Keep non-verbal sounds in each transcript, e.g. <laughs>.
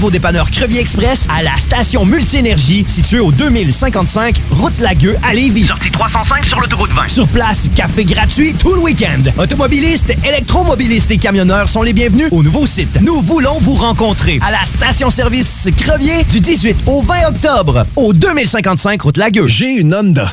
nouveau dépanneur Crevier Express à la station Multi-Énergie située au 2055 Route Lagueux à Lévis. Sortie 305 sur l'autoroute 20. Sur place, café gratuit tout le week-end. Automobilistes, électromobilistes et camionneurs sont les bienvenus au nouveau site. Nous voulons vous rencontrer à la station-service Crevier du 18 au 20 octobre au 2055 Route Lagueux. J'ai une Honda.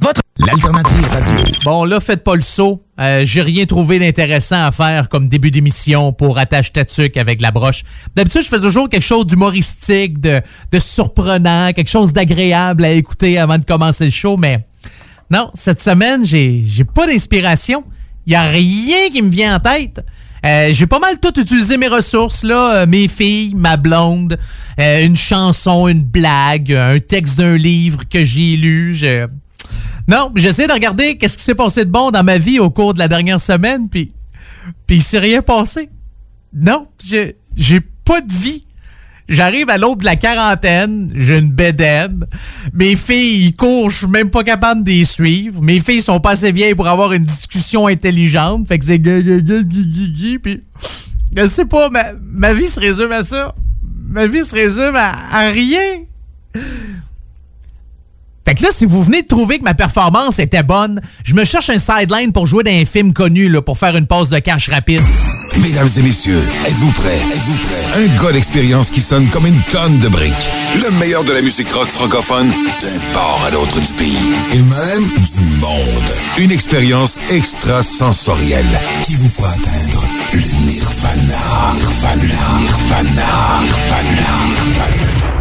Votre L'alternative radio. Bon, là, faites pas le saut. Euh, J'ai rien trouvé d'intéressant à faire comme début d'émission pour attache tatuc avec la broche. D'habitude, je fais toujours quelque chose d'humoristique, de, surprenant, quelque chose d'agréable à écouter avant de commencer le show, mais non, cette semaine, j'ai pas d'inspiration. Il y a rien qui me vient en tête. Euh, j'ai pas mal tout utilisé mes ressources, là. Euh, mes filles, ma blonde, euh, une chanson, une blague, un texte d'un livre que j'ai lu. Je... Non, j'essaie de regarder qu'est-ce qui s'est passé de bon dans ma vie au cours de la dernière semaine, puis puis il s'est rien passé. Non, j'ai j'ai pas de vie. J'arrive à l'autre de la quarantaine, j'ai une bédaine. Mes filles, ils courent, je suis même pas capable de les suivre. Mes filles sont pas assez vieilles pour avoir une discussion intelligente. Fait que c'est puis je sais pas, ma, ma vie se résume à ça. Ma vie se résume à rien. Fait là, si vous venez de trouver que ma performance était bonne, je me cherche un sideline pour jouer dans un film connu, là, pour faire une pause de cash rapide. Mesdames et messieurs, êtes-vous prêts? Êtes-vous prêts? Un gars d'expérience qui sonne comme une tonne de briques. Le meilleur de la musique rock francophone d'un port à l'autre du pays. Et même du monde. Une expérience extrasensorielle qui vous fera atteindre le nirvana. Nirvana. Nirvana. Nirvana.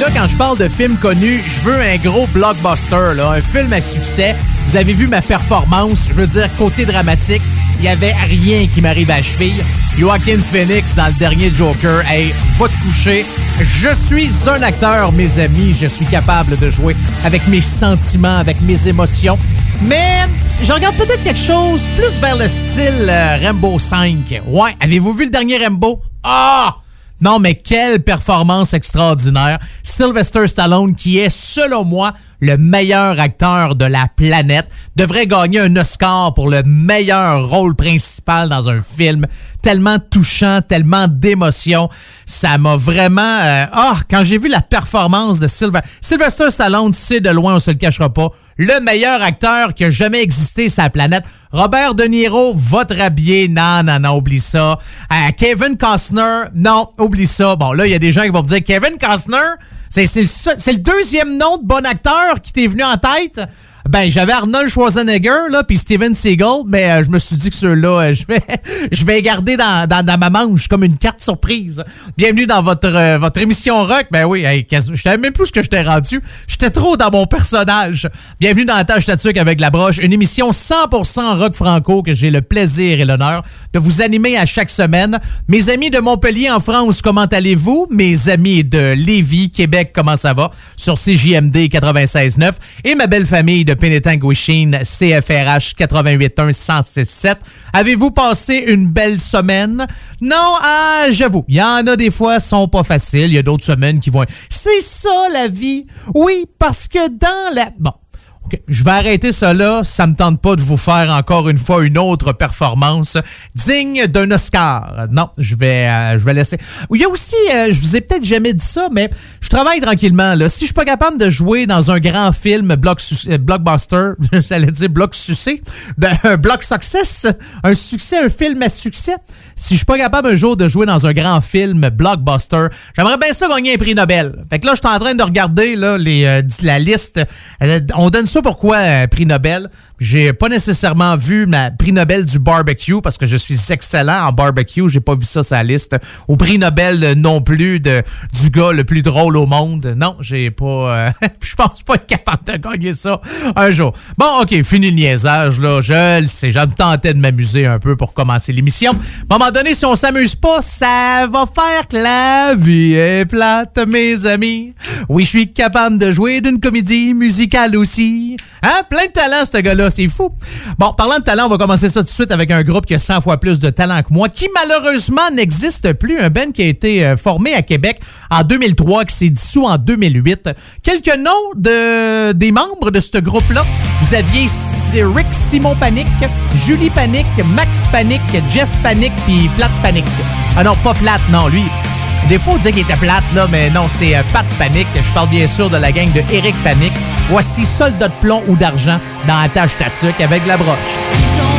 Là, quand je parle de film connu, je veux un gros blockbuster, là, un film à succès. Vous avez vu ma performance, je veux dire, côté dramatique, il y avait rien qui m'arrive à cheville. Joaquin Phoenix dans le dernier Joker, hey, va te coucher. Je suis un acteur, mes amis, je suis capable de jouer avec mes sentiments, avec mes émotions. Mais je regarde peut-être quelque chose plus vers le style euh, Rambo 5. Ouais, avez-vous vu le dernier Rambo? Ah! Non, mais quelle performance extraordinaire. Sylvester Stallone, qui est, selon moi, le meilleur acteur de la planète, devrait gagner un Oscar pour le meilleur rôle principal dans un film. Tellement touchant, tellement d'émotion. Ça m'a vraiment... Ah, quand j'ai vu la performance de Sylvester... Sylvester Stallone, c'est de loin, on se le cachera pas, le meilleur acteur qui a jamais existé sur la planète. Robert De Niro, votre habillé, non, non, non, oublie ça. Euh, Kevin Costner, non, oublie ça. Bon, là, il y a des gens qui vont me dire, Kevin Costner, c'est le, le deuxième nom de bon acteur qui t'est venu en tête? Ben, j'avais Arnold Schwarzenegger, là, puis Steven Seagal, mais euh, je me suis dit que ceux-là, euh, je vais, <laughs> je vais garder dans, dans, dans ma manche comme une carte surprise. Bienvenue dans votre, euh, votre émission rock. Ben oui, je savais même plus ce que je t'ai rendu. J'étais trop dans mon personnage. Bienvenue dans la tâche tatuque avec la broche, une émission 100% rock franco que j'ai le plaisir et l'honneur de vous animer à chaque semaine. Mes amis de Montpellier en France, comment allez-vous? Mes amis de Lévis, Québec, comment ça va? Sur CJMD 96.9 et ma belle famille de Pénétanguishine, CFRH 88.1 106.7. Avez-vous passé une belle semaine? Non, ah, j'avoue, il y en a des fois qui sont pas faciles, il y a d'autres semaines qui vont... C'est ça la vie! Oui, parce que dans la... Bon, je vais arrêter ça là. Ça me tente pas de vous faire encore une fois une autre performance digne d'un Oscar. Non, je vais, euh, je vais laisser. Il y a aussi, euh, je vous ai peut-être jamais dit ça, mais je travaille tranquillement. Là. Si je suis pas capable de jouer dans un grand film euh, blockbuster, <laughs> j'allais dire block <laughs> succès, ben, un block success, un succès, un film à succès. Si je suis pas capable un jour de jouer dans un grand film blockbuster, j'aimerais bien ça gagner un prix Nobel. Fait que là, je suis en train de regarder les, la liste. On donne ça pourquoi euh, prix Nobel. J'ai pas nécessairement vu ma prix Nobel du barbecue parce que je suis excellent en barbecue. J'ai pas vu ça la liste. Au prix Nobel euh, non plus de du gars le plus drôle au monde. Non, j'ai pas. Euh, <laughs> je pense pas être capable de gagner ça un jour. Bon, ok, fini le niaisage là. Je le sais. J'ai tenté de m'amuser un peu pour commencer l'émission. À un moment donné, si on s'amuse pas, ça va faire que la vie est plate, mes amis. Oui, je suis capable de jouer d'une comédie musicale aussi. Hein? Plein de talent, ce gars-là. C'est fou. Bon, parlant de talent, on va commencer ça tout de suite avec un groupe qui a 100 fois plus de talent que moi, qui malheureusement n'existe plus. Un band qui a été euh, formé à Québec en 2003, qui s'est dissous en 2008. Quelques noms de, des membres de ce groupe-là. Vous aviez Rick Simon Panic, Julie Panic, Max Panic, Jeff Panic, puis Plate Panic. Ah non, pas Plate, non, lui. Des fois, on dit qu'il était plate, là, mais non, c'est euh, Pat Panic. Je parle bien sûr de la gang de Eric Panic. Voici Soldat de plomb ou d'argent dans la tâche Tatuc avec la broche.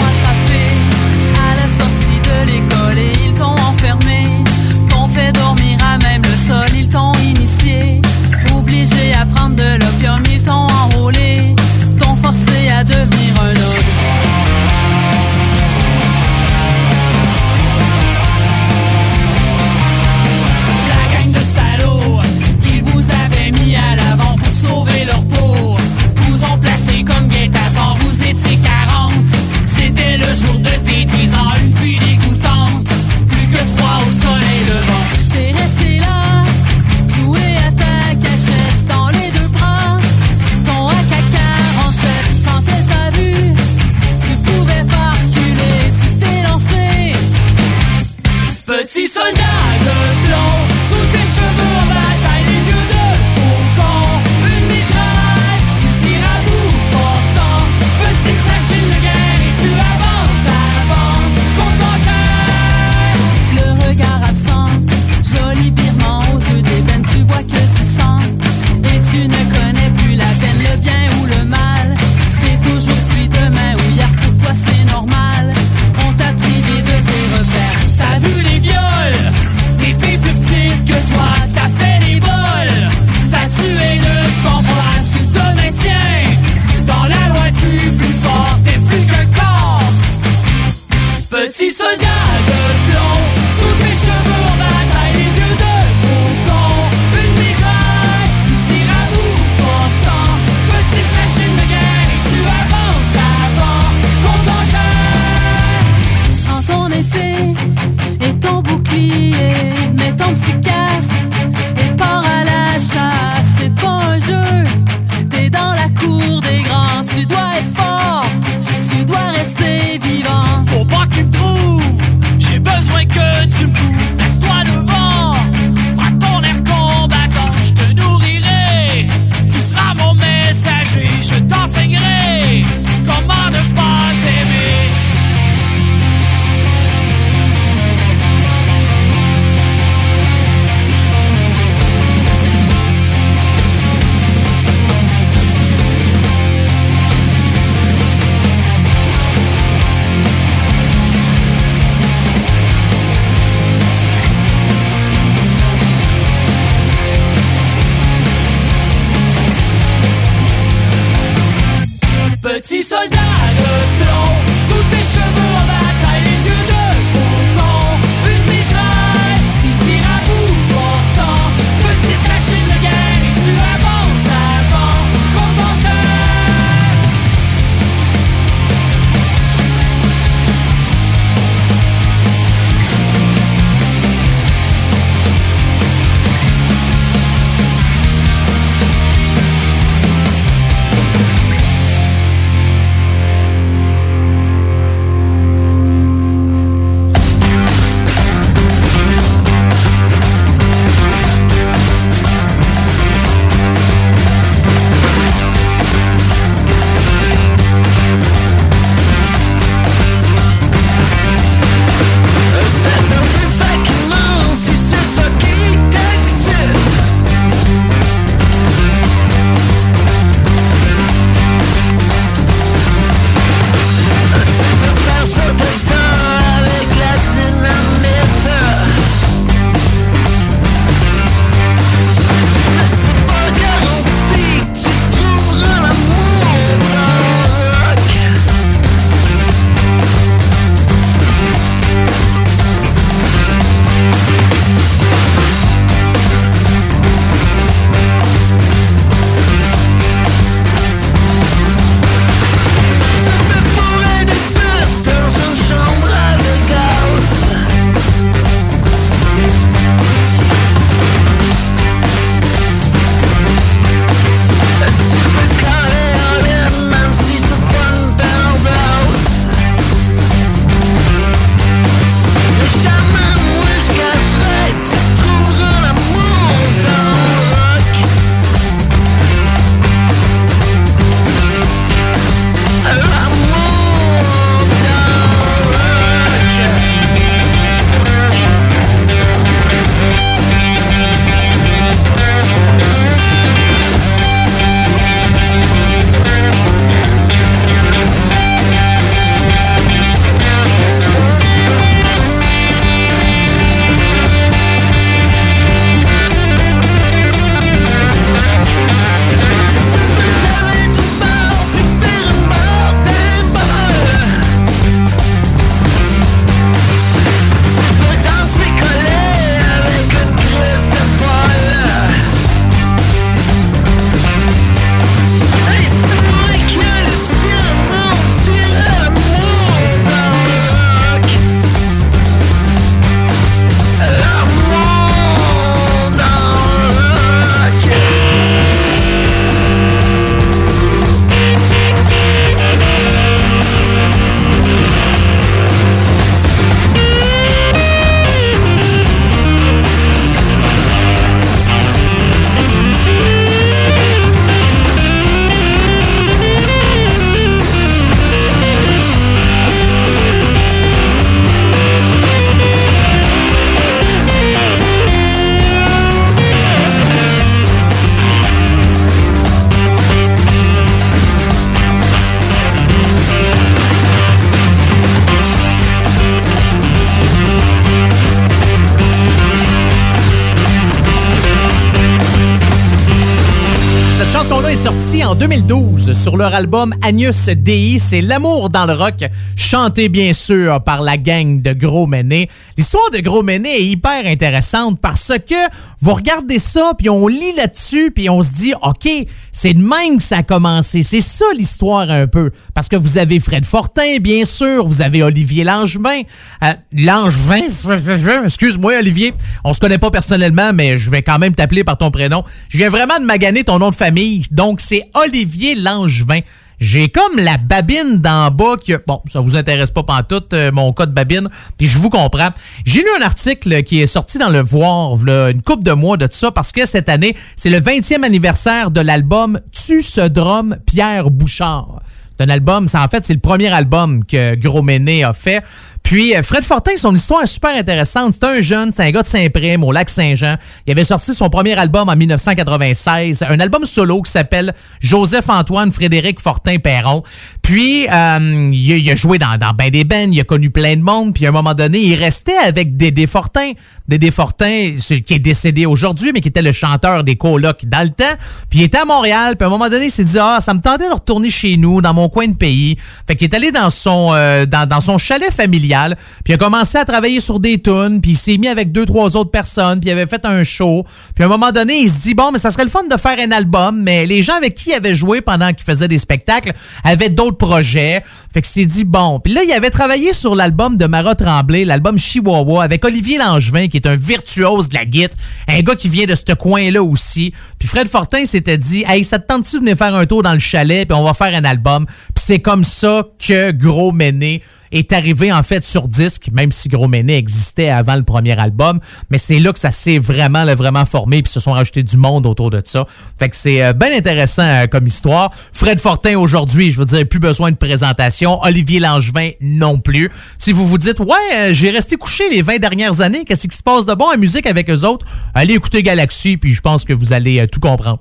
Album Agnus Dei. C'est l'amour dans le rock, chanté bien sûr par la gang de Gros Méné. L'histoire de Gros Méné est hyper intéressante parce que vous regardez ça, puis on lit là-dessus, puis on se dit, OK, c'est de même que ça a commencé. C'est ça l'histoire un peu. Parce que vous avez Fred Fortin, bien sûr, vous avez Olivier Langevin. Euh, Langevin, <laughs> excuse-moi Olivier, on se connaît pas personnellement, mais je vais quand même t'appeler par ton prénom. Je viens vraiment de maganer ton nom de famille. Donc, c'est Olivier Langevin. J'ai comme la babine d'en bas qui... Bon, ça vous intéresse pas pantoute, euh, mon cas de babine, puis je vous comprends. J'ai lu un article qui est sorti dans Le Voir, là, une coupe de mois de ça, parce que cette année, c'est le 20e anniversaire de l'album Tu ce drum Pierre Bouchard. C'est un album, ça en fait, c'est le premier album que Gros Méné a fait. Puis euh, Fred Fortin, son histoire est super intéressante. C'est un jeune, c'est un gars de Saint-Prime, au lac Saint-Jean. Il avait sorti son premier album en 1996, un album solo qui s'appelle Joseph-Antoine Frédéric Fortin-Perron. Puis, euh, il, a, joué dans, dans ben des bands, il a connu plein de monde. Puis, à un moment donné, il restait avec Dédé Fortin. Dédé Fortin, qui est décédé aujourd'hui, mais qui était le chanteur des colocs dans le temps. Puis, il était à Montréal. Puis, à un moment donné, il s'est dit, ah, ça me tentait de retourner chez nous, dans mon coin de pays. Fait qu'il est allé dans son, euh, dans son chalet familial. Puis, il a commencé à travailler sur des tunes. Puis, il s'est mis avec deux, trois autres personnes. Puis, il avait fait un show. Puis, à un moment donné, il se dit, bon, mais ça serait le fun de faire un album. Mais les gens avec qui il avait joué pendant qu'il faisait des spectacles avaient d'autres projets. Fait que s'est dit, bon. Puis là, il avait travaillé sur l'album de Mara Tremblay, l'album Chihuahua, avec Olivier Langevin, qui est un virtuose de la guitare. Un gars qui vient de ce coin-là aussi. Puis Fred Fortin s'était dit, hey, ça te tente-tu de venir faire un tour dans le chalet, puis on va faire un album? Puis c'est comme ça que Gros Méné est arrivé en fait sur disque, même si Gros Méné existait avant le premier album. Mais c'est là que ça s'est vraiment, vraiment formé, puis se sont rajoutés du monde autour de ça. Fait que c'est euh, bien intéressant euh, comme histoire. Fred Fortin aujourd'hui, je veux dire, plus besoin de présentation. Olivier Langevin non plus. Si vous vous dites, ouais, euh, j'ai resté couché les 20 dernières années, qu'est-ce qui se passe de bon en musique avec eux autres, allez écouter Galaxy, puis je pense que vous allez euh, tout comprendre.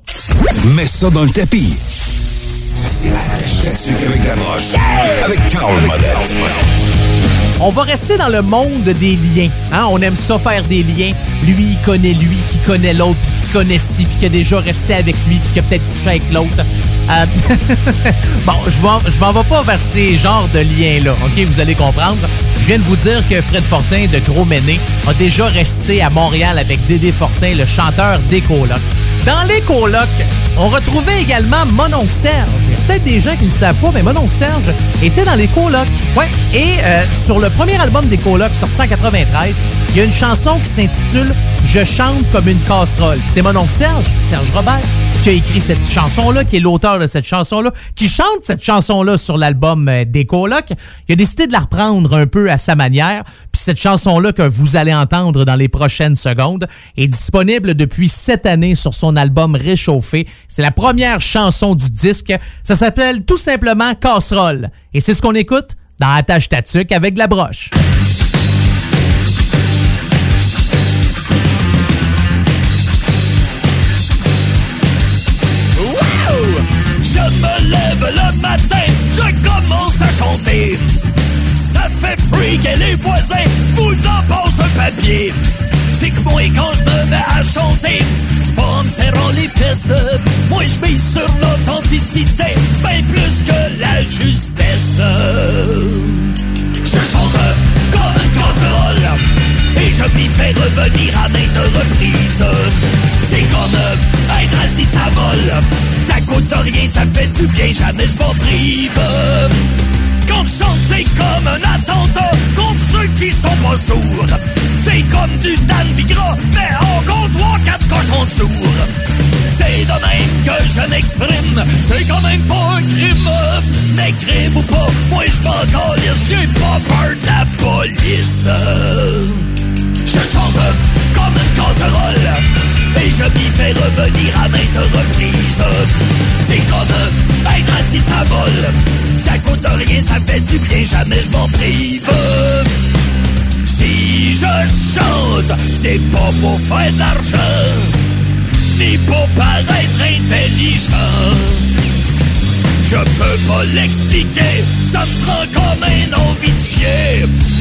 Mets ça dans le tapis. Avec la broche. Avec. On va rester dans le monde des liens. Hein? On aime ça faire des liens. Lui, il connaît lui, qui connaît l'autre, puis qui connaît ci, puis qui a déjà resté avec lui, puis qui a peut-être couché avec l'autre. Euh, <laughs> bon, je m'en vais pas vers ces genres de liens-là, OK? Vous allez comprendre. Je viens de vous dire que Fred Fortin de Gros Méné a déjà resté à Montréal avec Dédé Fortin, le chanteur des colocs. Dans les colocs, on retrouvait également Mononcle Serge. Peut-être des gens qui ne le savent pas, mais Mononcle Serge était dans les colocs. Ouais. Et euh, sur le premier album des colocs, sorti en 93, il y a une chanson qui s'intitule Je chante comme une casserole. C'est Mononcle Serge, Serge Robert, qui a écrit cette chanson-là, qui est l'auteur de cette chanson-là, qui chante cette chanson-là sur l'album euh, des colocs. Il a décidé de la reprendre un peu à sa manière. Puis cette chanson-là que vous allez entendre dans les prochaines secondes est disponible depuis cette année sur son album Réchauffé. C'est la première chanson du disque. S'appelle tout simplement Casserole. Et c'est ce qu'on écoute dans Attache Tatuc avec la broche. Je me lève le matin, je commence à chanter. Ça fait freaker les voisins, je vous en passe un papier. C'est que moi, quand je me mets à chanter, c'est pas en me serrant les fesses. Moi, je mise sur l'authenticité, bien plus que la justesse. Je chante comme une casserole et je m'y fais revenir à maintes reprises. C'est comme être assis, ça vole. Ça coûte rien, ça fait du bien, jamais je m'en prive. Quand je chante, c'est comme un attentat contre ceux qui sont pas sourds. C'est comme du Dan Bigra, mais en compte trois, quatre cochons de sourds. C'est de même que je m'exprime, c'est quand même pas un crime. Crime ou pas, moi je m'en calisse, j'ai pas peur de la police. Je chante comme une casserole Et je m'y fais revenir à maintes reprises C'est comme être assis vole Ça coûte rien, ça fait du bien, jamais je m'en prive. Si je chante, c'est pas pour faire de l'argent Ni pour paraître intelligent je peux pas l'expliquer, ça me prend comme un envie.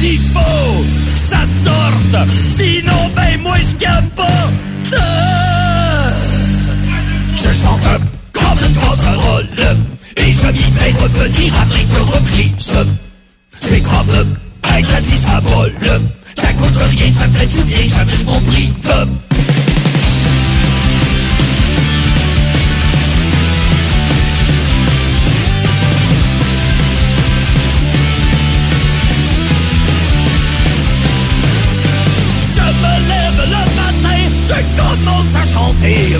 Il faut que ça sorte, sinon ben moi je capote. Je chante comme une casserole. Et je m'y fais revenir à maintes reprises. C'est comme être assis à bol. Ça coûte rien, ça fait du bien, jamais je m'en prive. Commence à chanter.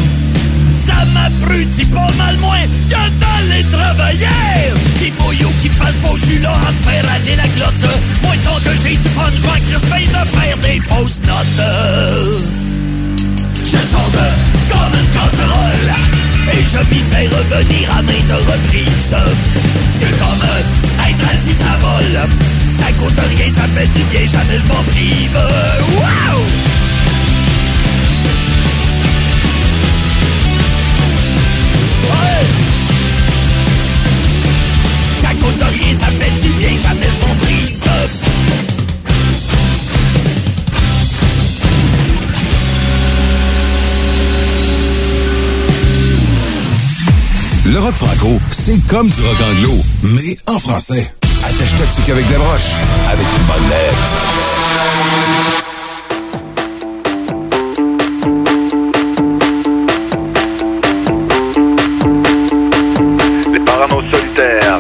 Ça m'abrutit pas mal moins que d'aller travailler. Qui mouille ou qui fasse beau, je suis là à faire aller la glotte. Moi, tant que j'ai du fun, je vais crisper de faire des fausses notes. Je chante comme une casserole Et je m'y fais revenir à maintes reprises C'est comme être assis à vol Ça coûte rien, ça fait du bien, jamais je m'en prive Wow! Ça coûte ça fait du bien, jamais je Le rock franco, c'est comme du rock anglo, mais en français. Attache-toi dessus qu'avec des broches, avec une bonne lettre.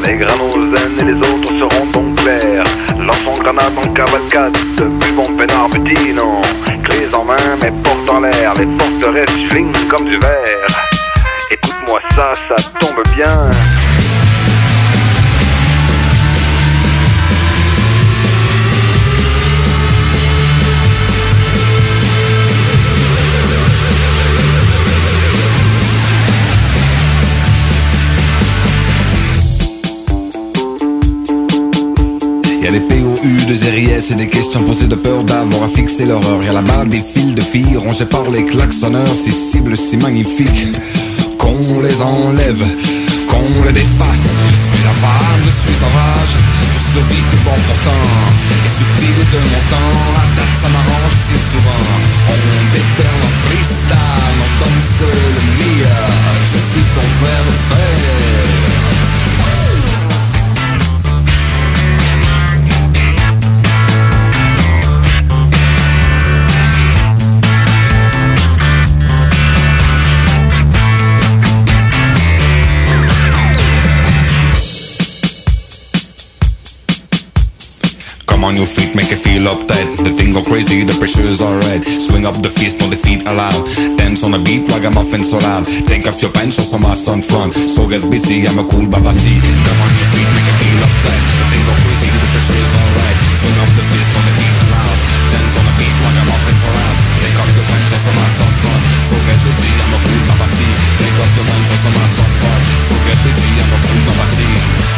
Les granoses et les autres seront donc clairs. Lançons grenade en cavalcade, buvons peinard butino. Clés en main, mais porte en l'air, les forteresses flingent comme du verre. Écoute-moi ça, ça tombe bien. Y'a les POU de ZRIS et des questions posées de peur d'avoir à fixer l'horreur. Y'a là-bas des fils de filles rongés par les klaxonneurs, ces cibles si magnifiques qu'on les enlève, qu'on les défasse. Je suis avare, je suis sauvage, je suis au vif du bon pourtant, et subtil de mon temps. La date ça m'arrange si souvent. On déferle en freestyle, on danse le meilleur. Je suis ton frère fer. On, your feet, make it feel uptight. The thing go crazy, the pressure's alright. Swing up the fist, no defeat allowed. Dance on the beat, ragamuffin so loud. Take off your pants, show some ass on front. So get busy, I'm a cool babasi. Come on, your feet, make it feel uptight. The thing go crazy, the pressure's alright. Swing up the fist, no defeat allowed. Dance on the beat, ragamuffin so loud. Take off your pants, show some ass on front. So get busy, I'm a cool babasi. Take off your pants, show some ass on front. So get busy, I'm a cool babasi. All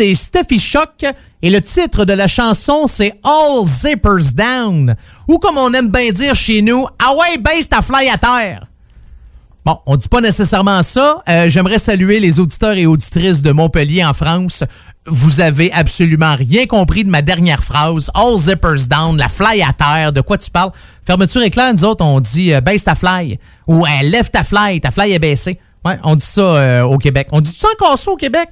c'est Steffi Shock et le titre de la chanson, c'est All Zippers Down. Ou comme on aime bien dire chez nous, Ah ouais, baisse ta fly à terre. Bon, on dit pas nécessairement ça. Euh, J'aimerais saluer les auditeurs et auditrices de Montpellier en France. Vous avez absolument rien compris de ma dernière phrase. All zippers down, la fly à terre. De quoi tu parles? Fermeture éclair, nous autres, on dit euh, baisse ta fly. Ou euh, lève ta fly, ta fly est baissée. Ouais, on dit ça euh, au Québec. On dit ça encore ça au Québec?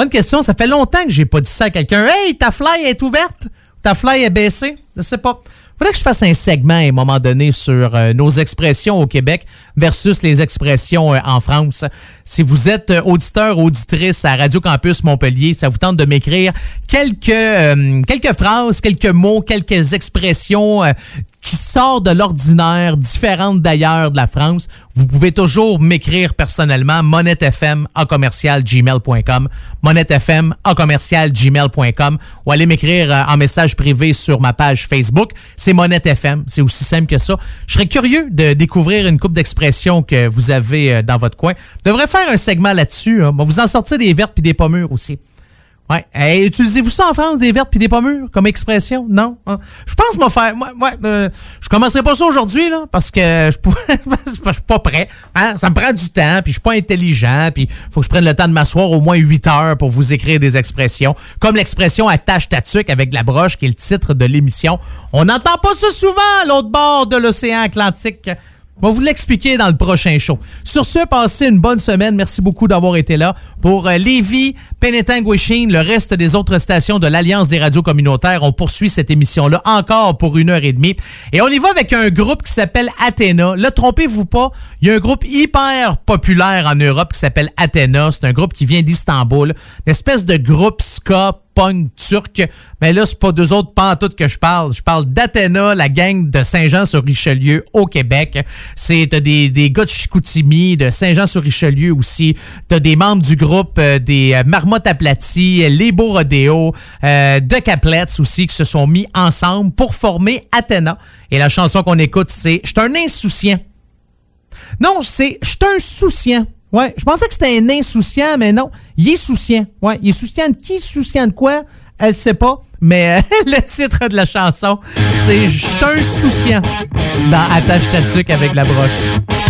Bonne question. Ça fait longtemps que j'ai pas dit ça à quelqu'un. Hey, ta fly est ouverte? Ta fly est baissée? Je sais pas. Faudrait que je fasse un segment à un moment donné sur euh, nos expressions au Québec versus les expressions euh, en France. Si vous êtes euh, auditeur, auditrice à Radio Campus Montpellier, ça vous tente de m'écrire quelques, quelques phrases, quelques mots, quelques expressions qui sortent de l'ordinaire, différentes d'ailleurs de la France, vous pouvez toujours m'écrire personnellement monettefm à commercial gmail.com monettefm à commercial gmail.com ou allez m'écrire euh, en message privé sur ma page Facebook. C'est Monette FM. C'est aussi simple que ça. Je serais curieux de découvrir une coupe d'expressions que vous avez euh, dans votre coin. Je devrais faire un segment là-dessus. Hein. Vous en sortir des vertes puis des pommures aussi. Ouais. Utilisez-vous ça en France, des vertes puis des pommures, comme expression? Non? Hein? Je pense me faire. Moi, moi, euh, je commencerai pas ça aujourd'hui, là, parce que je <laughs> je suis pas prêt. Hein? Ça me prend du temps, puis je suis pas intelligent, puis faut que je prenne le temps de m'asseoir au moins 8 heures pour vous écrire des expressions. Comme l'expression attache ta tuque avec la broche, qui est le titre de l'émission. On n'entend pas ça souvent à l'autre bord de l'océan Atlantique. On va vous l'expliquer dans le prochain show. Sur ce, passez une bonne semaine. Merci beaucoup d'avoir été là. Pour euh, Lévis, Penetanguishing, le reste des autres stations de l'Alliance des radios communautaires, on poursuit cette émission-là encore pour une heure et demie. Et on y va avec un groupe qui s'appelle Athéna. Là, trompez-vous pas, il y a un groupe hyper populaire en Europe qui s'appelle Athéna. C'est un groupe qui vient d'Istanbul. Une espèce de groupe ska punk turc. Mais là, c'est pas deux autres pantoutes que je parle. Je parle d'Athéna, la gang de Saint-Jean-sur-Richelieu au Québec. C'est t'as des, des gars de Chicoutimi, de Saint-Jean-sur-Richelieu aussi. T'as des membres du groupe euh, des euh, Marmottes aplaties, les Beaux Rodéo, euh, de Caplets aussi, qui se sont mis ensemble pour former Athéna. Et la chanson qu'on écoute, c'est « J'suis un insouciant ». Non, c'est « J'suis un souciant ». Ouais, je pensais que c'était un insouciant, mais non. Il est souciant. Ouais, il est souciant de qui? Souciant de quoi? Elle sait pas. Mais euh, <laughs> le titre de la chanson, c'est « J'suis un souciant » dans Attache ta avec la broche.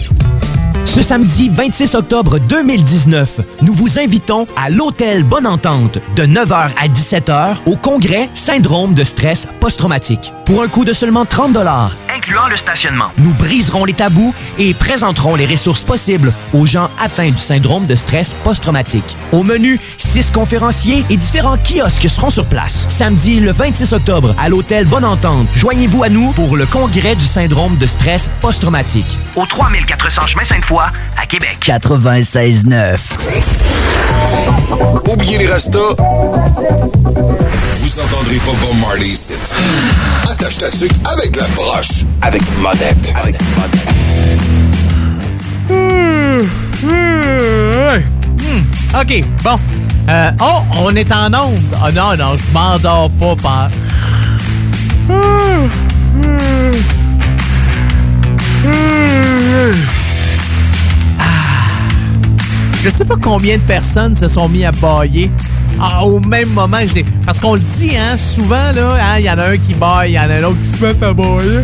Ce samedi 26 octobre 2019, nous vous invitons à l'Hôtel Bonne Entente de 9h à 17h au congrès Syndrome de stress post-traumatique. Pour un coût de seulement 30 Incluant le stationnement. nous briserons les tabous et présenterons les ressources possibles aux gens atteints du syndrome de stress post-traumatique. Au menu, six conférenciers et différents kiosques seront sur place. Samedi le 26 octobre à l'hôtel Bonne Entente, joignez-vous à nous pour le congrès du syndrome de stress post-traumatique. Au 3400 chemin Sainte-Foy, à Québec. 96.9. Oubliez les restos. Vous entendrez pas Bob Marley ici. Attache ta tuque avec la broche. Avec monette. Avec monette. Hmm, OK, bon. Euh, oh, on est en onde. Ah non, non, je m'endors pas. Par... Je sais pas combien de personnes se sont mis à bailler ah, au même moment. Je Parce qu'on le dit, hein, souvent, hein, il y en a un qui baille, il y en a un autre qui se met à bailler.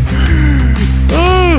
Ah,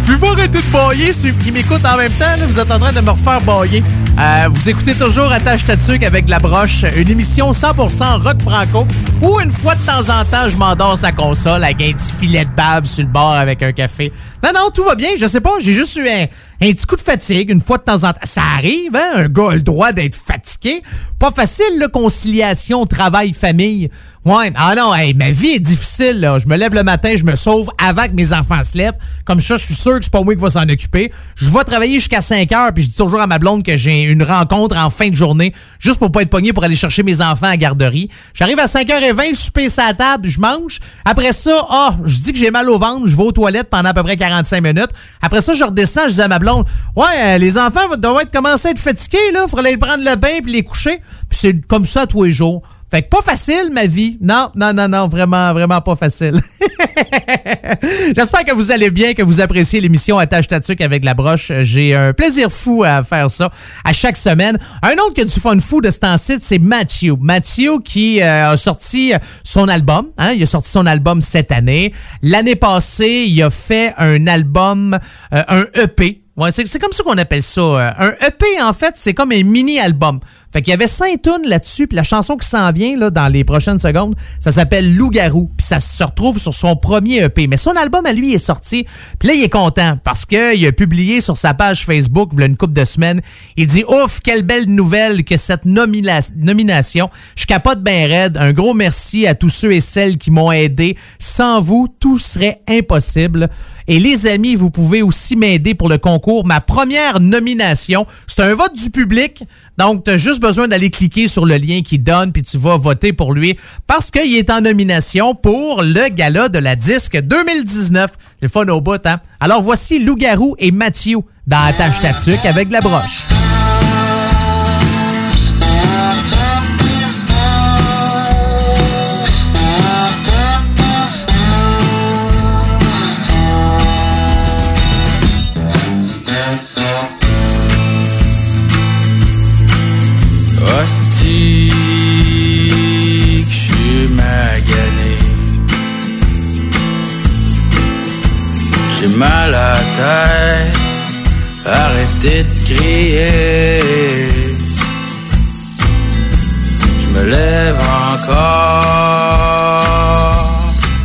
Pouvez-vous arrêter de bailler, ceux qui m'écoutent en même temps? vous êtes en train de me refaire bailler. Euh, vous écoutez toujours Attache Tatuc avec la broche, une émission 100% rock franco, où une fois de temps en temps, je m'endors sa console avec un petit filet de bave sur le bord avec un café. Non, non, tout va bien, je sais pas, j'ai juste eu un, petit coup de fatigue une fois de temps en temps. Ça arrive, hein? Un gars a le droit d'être fatigué. Pas facile, là, conciliation, travail, famille. Ouais, ah non, hey, ma vie est difficile, là. Je me lève le matin, je me sauve avant que mes enfants se lèvent. Comme ça, je suis sûr que c'est pas moi qui va s'en occuper. Je vais travailler jusqu'à 5 heures, puis je dis toujours à ma blonde que j'ai une rencontre en fin de journée, juste pour pas être pogné pour aller chercher mes enfants à la garderie. J'arrive à 5h20, le souper sur la table, je mange. Après ça, ah, je dis que j'ai mal au ventre, je vais aux toilettes pendant à peu près 45 minutes. Après ça, je redescends, je dis à ma blonde, ouais, euh, les enfants doivent être commencés à être fatigués, là. Faudrait aller prendre le bain puis les coucher. Puis c'est comme ça tous les jours. Fait que pas facile, ma vie. Non, non, non, non, vraiment, vraiment pas facile. <laughs> J'espère que vous allez bien, que vous appréciez l'émission Attache Tatuc avec la broche. J'ai un plaisir fou à faire ça à chaque semaine. Un autre qui a du fun fou de ce temps-ci, c'est Matthew. Matthew qui euh, a sorti son album. Hein, il a sorti son album cette année. L'année passée, il a fait un album, euh, un EP. Ouais, c'est comme ça qu'on appelle ça. euh, Un EP, en fait, c'est comme un mini-album. Fait qu'il y avait cinq tunes là-dessus, puis la chanson qui s'en vient là, dans les prochaines secondes, ça s'appelle Loup-garou, puis ça se retrouve sur son premier EP. Mais son album à lui est sorti, puis là, il est content parce qu'il a publié sur sa page Facebook, il y a une couple de semaines, il dit « Ouf, quelle belle nouvelle que cette nomina- nomination. Je capote bien raide. Un gros merci à tous ceux et celles qui m'ont aidé. Sans vous, tout serait impossible. » Et les amis, vous pouvez aussi m'aider pour le concours. Ma première nomination, c'est un vote du public. Donc, tu as juste besoin d'aller cliquer sur le lien qui donne, puis tu vas voter pour lui parce qu'il est en nomination pour le gala de la disque 2019. C'est le fun au bout, hein? Alors, voici Loup-Garou et Mathieu dans Attache Tatuc avec la broche. Que je suis magané. J'ai mal à la tête, arrêtez de crier. Je me lève encore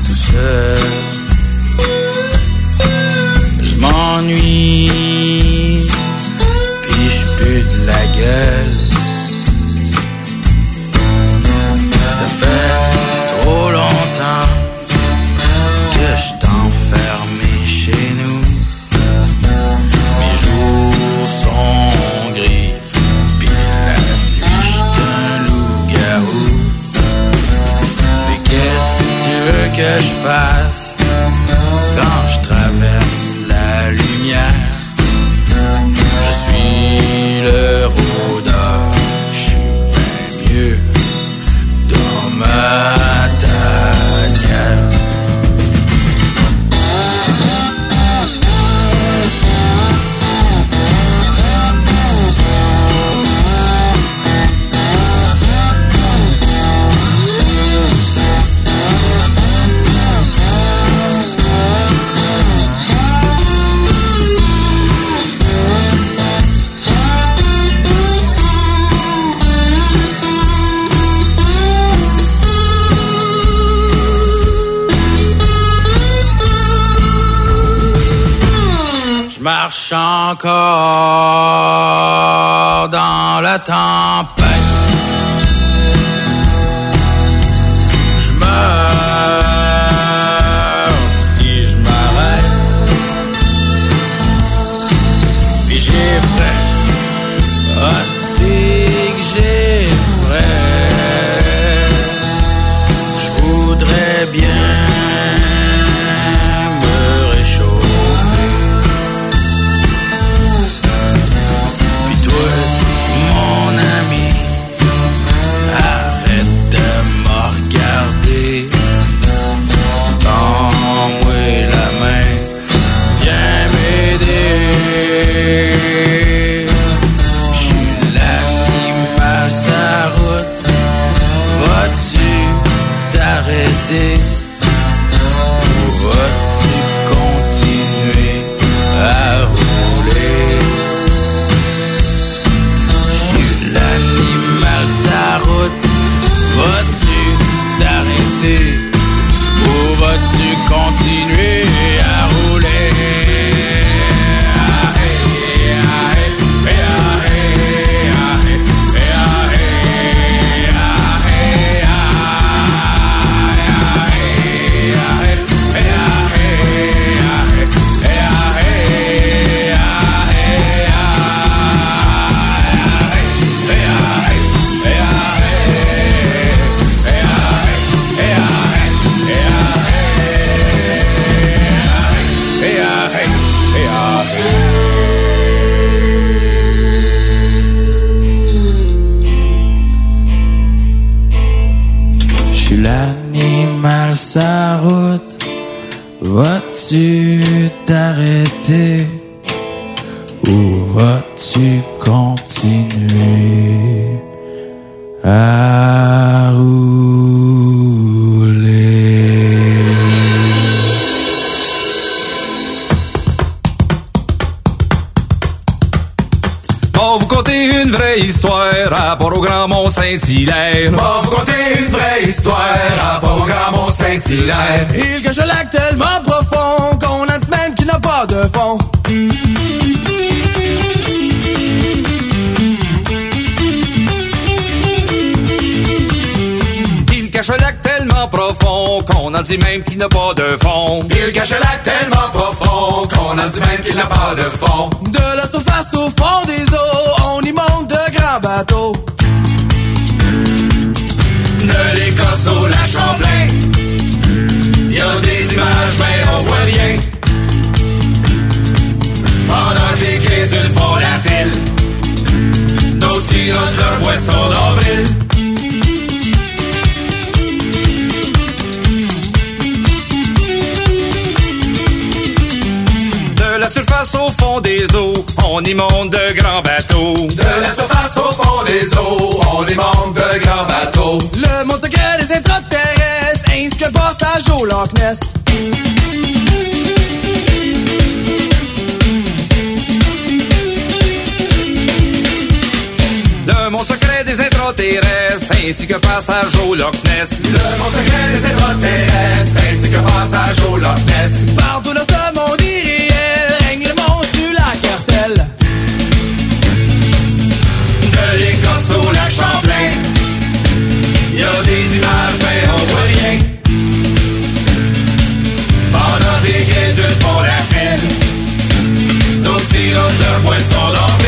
tout seul. Je m'ennuie, puis je de la gueule. Que je encore dans la tempête. Dit même qu'il n'a pas de fond. Il cache lac tellement profond qu'on en dit même qu'il n'a pas de fond. De la surface au fond des eaux, on y monte de grands bateaux. De l'Écosse au lac Champlain, y a des images mais on voit rien. Pendant que les crédules font la file, d'autres sirotent leur boisson d'avril. Des eaux, on y monte de grands bateaux. De la surface au fond des eaux, on y monte de grands bateaux. Le monde secret des extraterrestres, ainsi que le passage au Loch Ness. Le monde secret des intraterrestres, ainsi que passage au Loch Ness. Le monde secret des intraterrestres, ainsi que passage au Loch Ness. Partout dans ce monde irréel, Champlain, y a des images mais on voit rien. Pendant les crédules font la file, d'autres sirotent leur boisson d'envie.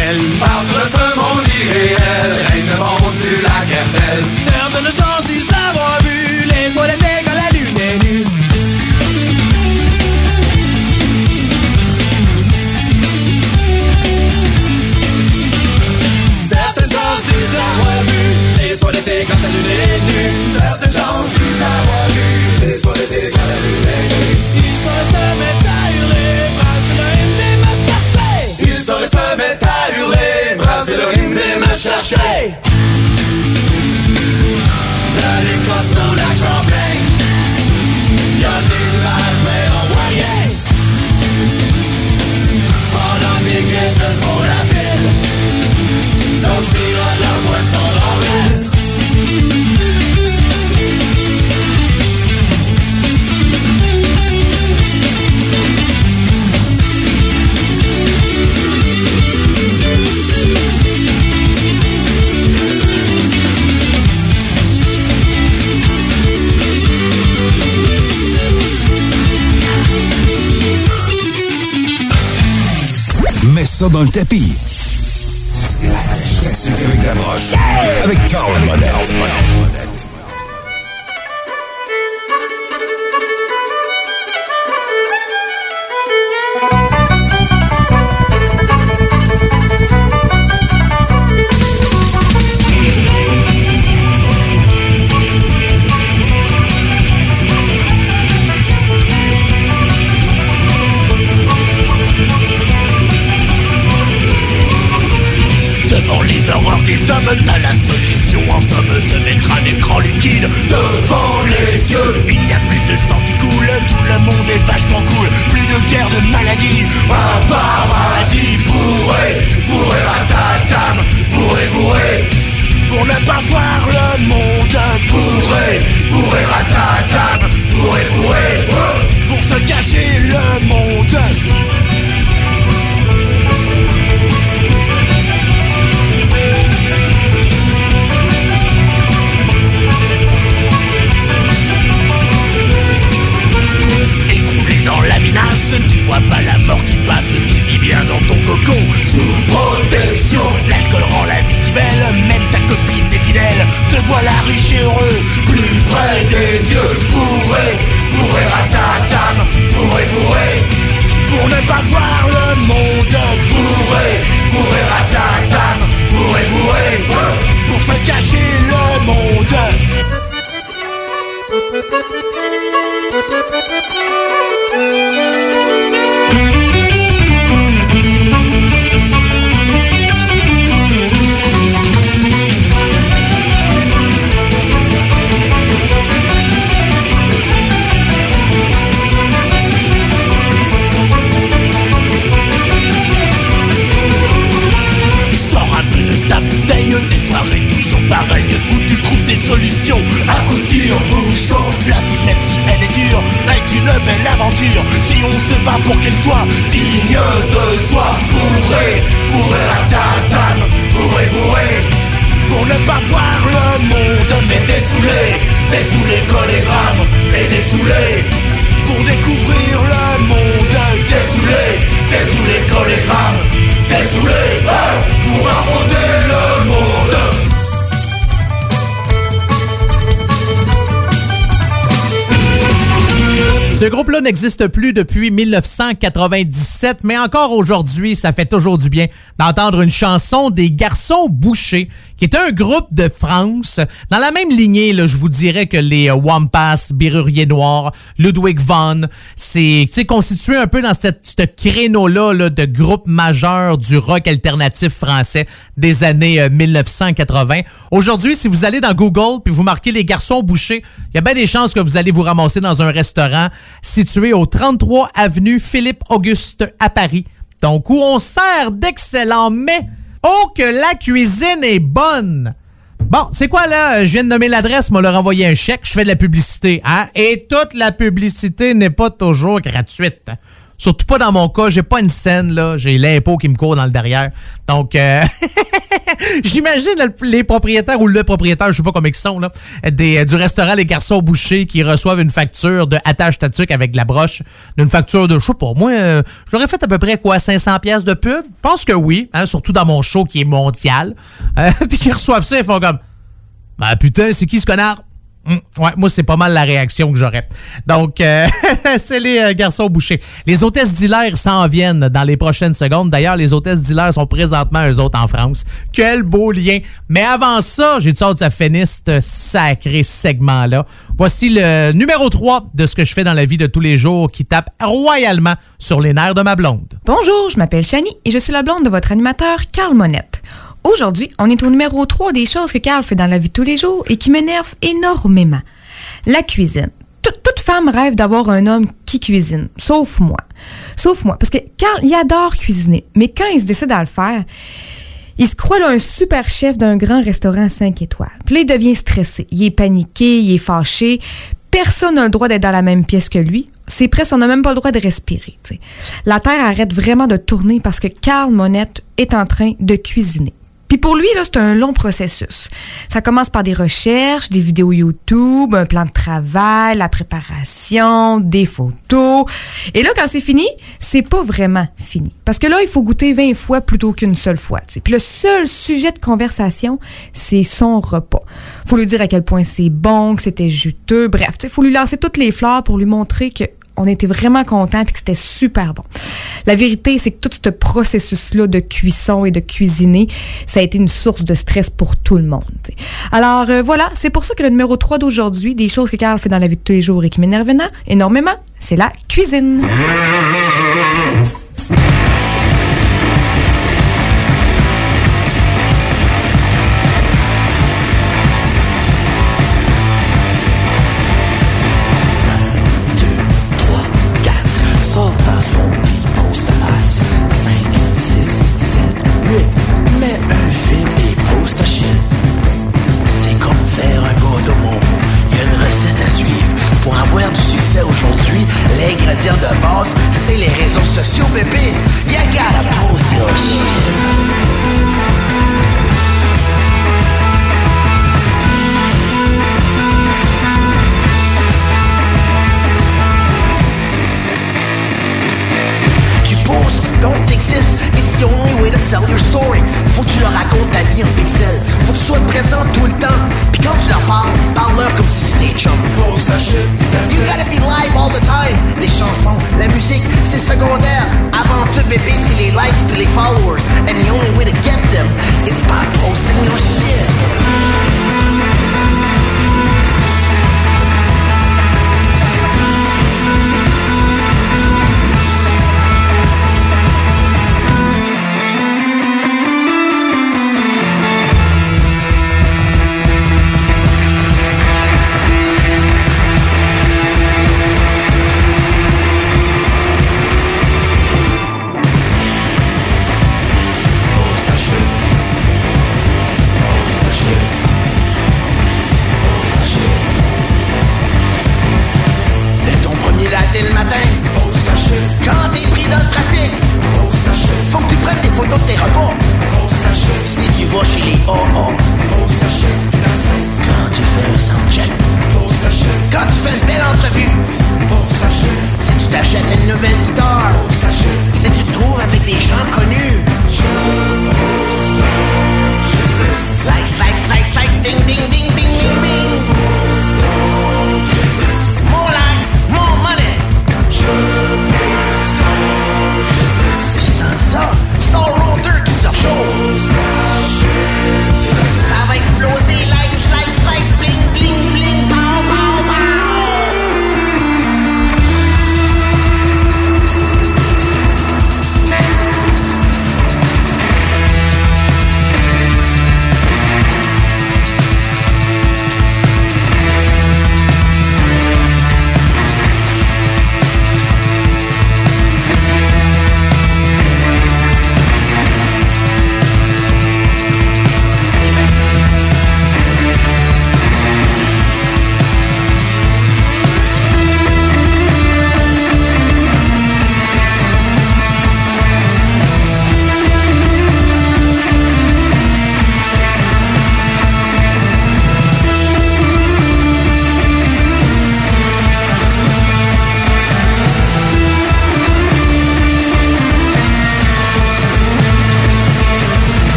el maladie. n'existe plus depuis 1997, mais encore aujourd'hui, ça fait toujours du bien d'entendre une chanson des Garçons Bouchers, qui est un groupe de France. Dans la même lignée, là, je vous dirais que les euh, Wampas, Birurier Noir, Ludwig Van, c'est constitué un peu dans cette, créneau-là de groupe majeur du rock alternatif français des années euh, 1980. Aujourd'hui, si vous allez dans Google puis vous marquez les Garçons Bouchers, il y a bien des chances que vous allez vous ramasser dans un restaurant au 33 avenue Philippe-Auguste à Paris. Donc, où on sert d'excellents mets. Oh, que la cuisine est bonne! Bon, c'est quoi là? Je viens de nommer l'adresse, m'a leur envoyé un chèque, je fais de la publicité, hein? Et toute la publicité n'est pas toujours gratuite. Surtout pas dans mon cas, j'ai pas une scène, là. J'ai l'impôt qui me court dans le derrière. Donc, euh, <laughs> j'imagine le- les propriétaires ou le propriétaire, je sais pas comment ils sont, là, euh, du restaurant Les Garçons Bouchers qui reçoivent une facture de attache tatuc avec de la broche, d'une facture de, je sais pas, moi, euh, j'aurais fait à peu près quoi, 500 pièces de pub? Je pense que oui, hein, surtout dans mon show qui est mondial. Euh, <laughs> puis qu'ils reçoivent ça, ils font comme, bah putain, c'est qui ce connard? Hum, ouais, moi, c'est pas mal la réaction que j'aurais. Donc, euh, <laughs> c'est les euh, garçons bouchés. Les hôtesses d'Hilaire s'en viennent dans les prochaines secondes. D'ailleurs, les hôtesses d'Hilaire sont présentement, eux autres, en France. Quel beau lien. Mais avant ça, j'ai hâte que ça finisse ce sacré segment-là. Voici le numéro 3 de ce que je fais dans la vie de tous les jours qui tape royalement sur les nerfs de ma blonde. Bonjour, je m'appelle Chani et je suis la blonde de votre animateur Carl Monette. Aujourd'hui, on est au numéro 3 des choses que Carl fait dans la vie de tous les jours et qui m'énervent énormément. La cuisine. Toute, femme rêve d'avoir un homme qui cuisine, sauf moi. Sauf moi, parce que Carl, il adore cuisiner, mais quand il se décide à le faire, il se croit là, un super chef d'un grand restaurant 5 étoiles. Puis là, il devient stressé. Il est paniqué, il est fâché. Personne n'a le droit d'être dans la même pièce que lui. C'est presque, on n'a même pas le droit de respirer. La Terre arrête vraiment de tourner parce que Carl Monette est en train de cuisiner. Pour lui, c'est un long processus. Ça commence par des recherches, des vidéos YouTube, un plan de travail, la préparation, des photos. Et là, quand c'est fini, c'est pas vraiment fini. Parce que là, il faut goûter 20 fois plutôt qu'une seule fois. Puis le seul sujet de conversation, c'est son repas. Faut lui dire à quel point c'est bon, que c'était juteux. Bref, il faut lui lancer toutes les fleurs pour lui montrer que on était vraiment contents et que c'était super bon. La vérité, c'est que tout ce processus-là de cuisson et de cuisiner, ça a été une source de stress pour tout le monde. Alors euh, voilà, c'est pour ça que le numéro 3 d'aujourd'hui, des choses que Carl fait dans la vie de tous les jours et qui m'énervent éno- énormément, c'est la cuisine.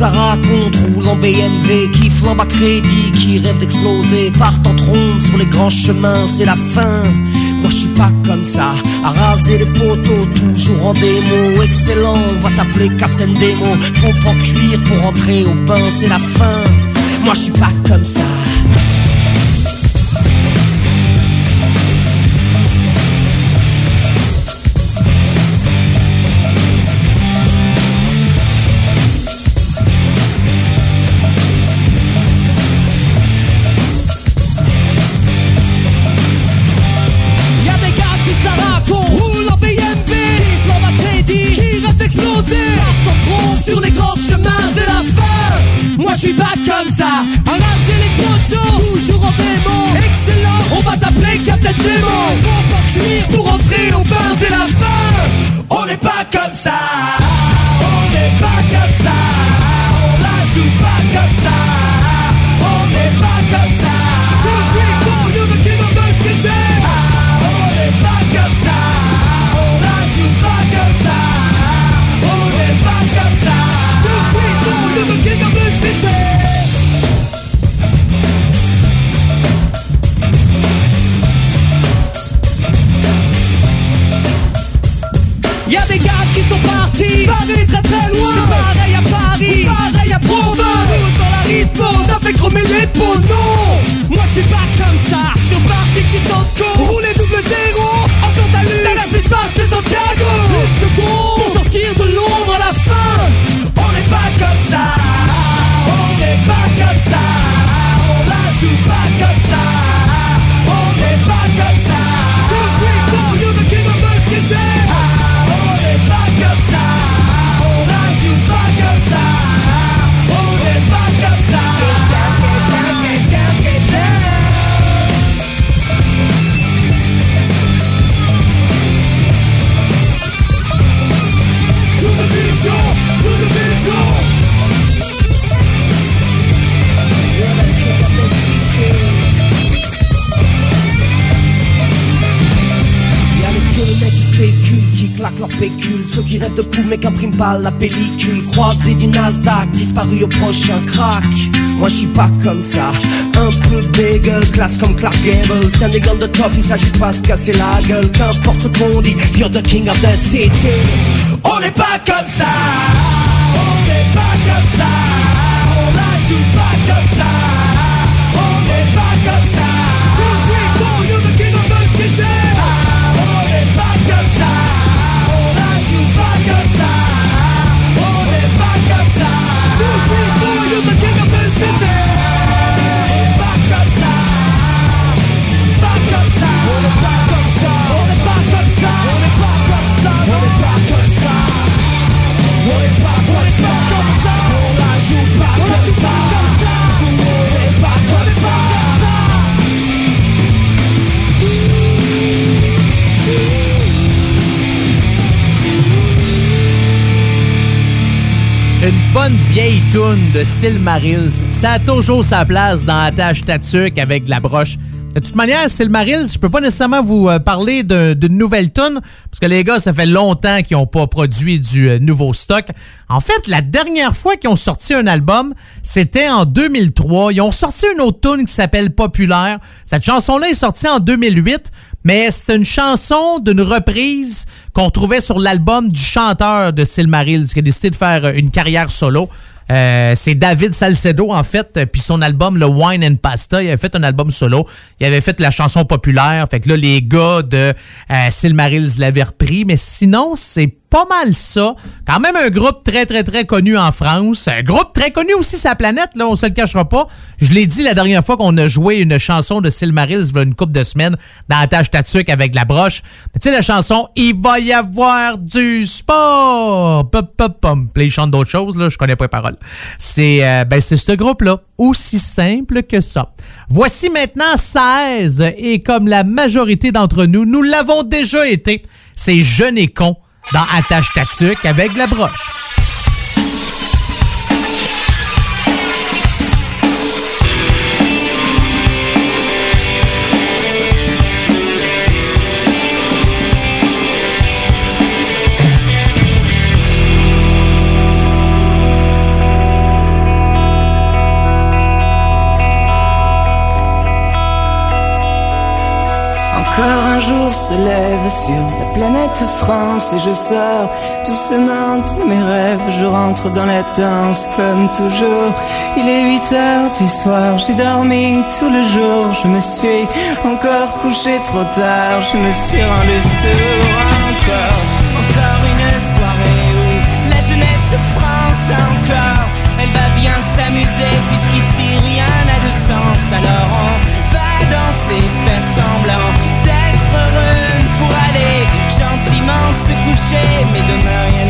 La racontent, roulent en BMW, qui flambent à crédit, qui rêvent d'exploser, partent en trombe sur les grands chemins, c'est la fin. Moi je suis pas comme ça, à raser les poteaux, toujours en démo, excellent, on va t'appeler Captain Demo, pompe en cuir pour entrer au bain, c'est la fin. Moi je suis pas comme ça. Pécule Ceux qui rêvent de coups mais qu'impriment pas la pellicule. Croisé du Nasdaq, disparu au prochain crack. Moi je suis pas comme ça, un peu bagel Classe comme Clark Gable, standing on the top Il s'agit pas se casser la gueule. Qu'importe ce qu'on dit, you're the king of the city. On n'est pas comme ça, on n'est pas comme ça, on la joue pas comme ça, the king bonne vieille toune de Silmarils. Ça a toujours sa place dans la tâche tatuc avec la broche. De toute manière, Silmarils, je peux pas nécessairement vous euh, parler d'une nouvelle tune parce que les gars, ça fait longtemps qu'ils ont pas produit du euh, nouveau stock. En fait, la dernière fois qu'ils ont sorti un album, c'était en 2003. Ils ont sorti une autre tune qui s'appelle Populaire. Cette chanson-là est sortie en 2008, mais c'est une chanson d'une reprise qu'on trouvait sur l'album du chanteur de Silmarils qui a décidé de faire euh, une carrière solo. Euh, c'est David Salcedo, en fait, euh, puis son album, le Wine and Pasta, il avait fait un album solo. Il avait fait la chanson populaire. Fait que là, les gars de Silmarils l'avaient repris. Mais sinon, c'est pas mal ça. Quand même un groupe très, très, très connu en France. Un groupe très connu aussi sa planète, là, on se le cachera pas. Je l'ai dit la dernière fois qu'on a joué une chanson de Silmarils il y a une couple de semaines dans la tâche Tatuc avec la broche. Tu sais, la chanson « Il va y avoir du sport! » Pop, pop, là, ils chantent d'autres choses, là, je connais pas les paroles. C'est euh, ben, c'est ce groupe-là. Aussi simple que ça. Voici maintenant 16, et comme la majorité d'entre nous, nous l'avons déjà été. C'est Jeune et con dans Attache Tatuc avec la broche. Jour se lève sur la planète France et je sors doucement de mes rêves. Je rentre dans la danse comme toujours. Il est 8 heures du soir, j'ai dormi tout le jour. Je me suis encore couché trop tard, je me suis rendu sourd encore. Encore une soirée où la jeunesse France encore. Elle va bien s'amuser puisqu'ici rien n'a de sens. Alors on gentiment se coucher. Mais demain rien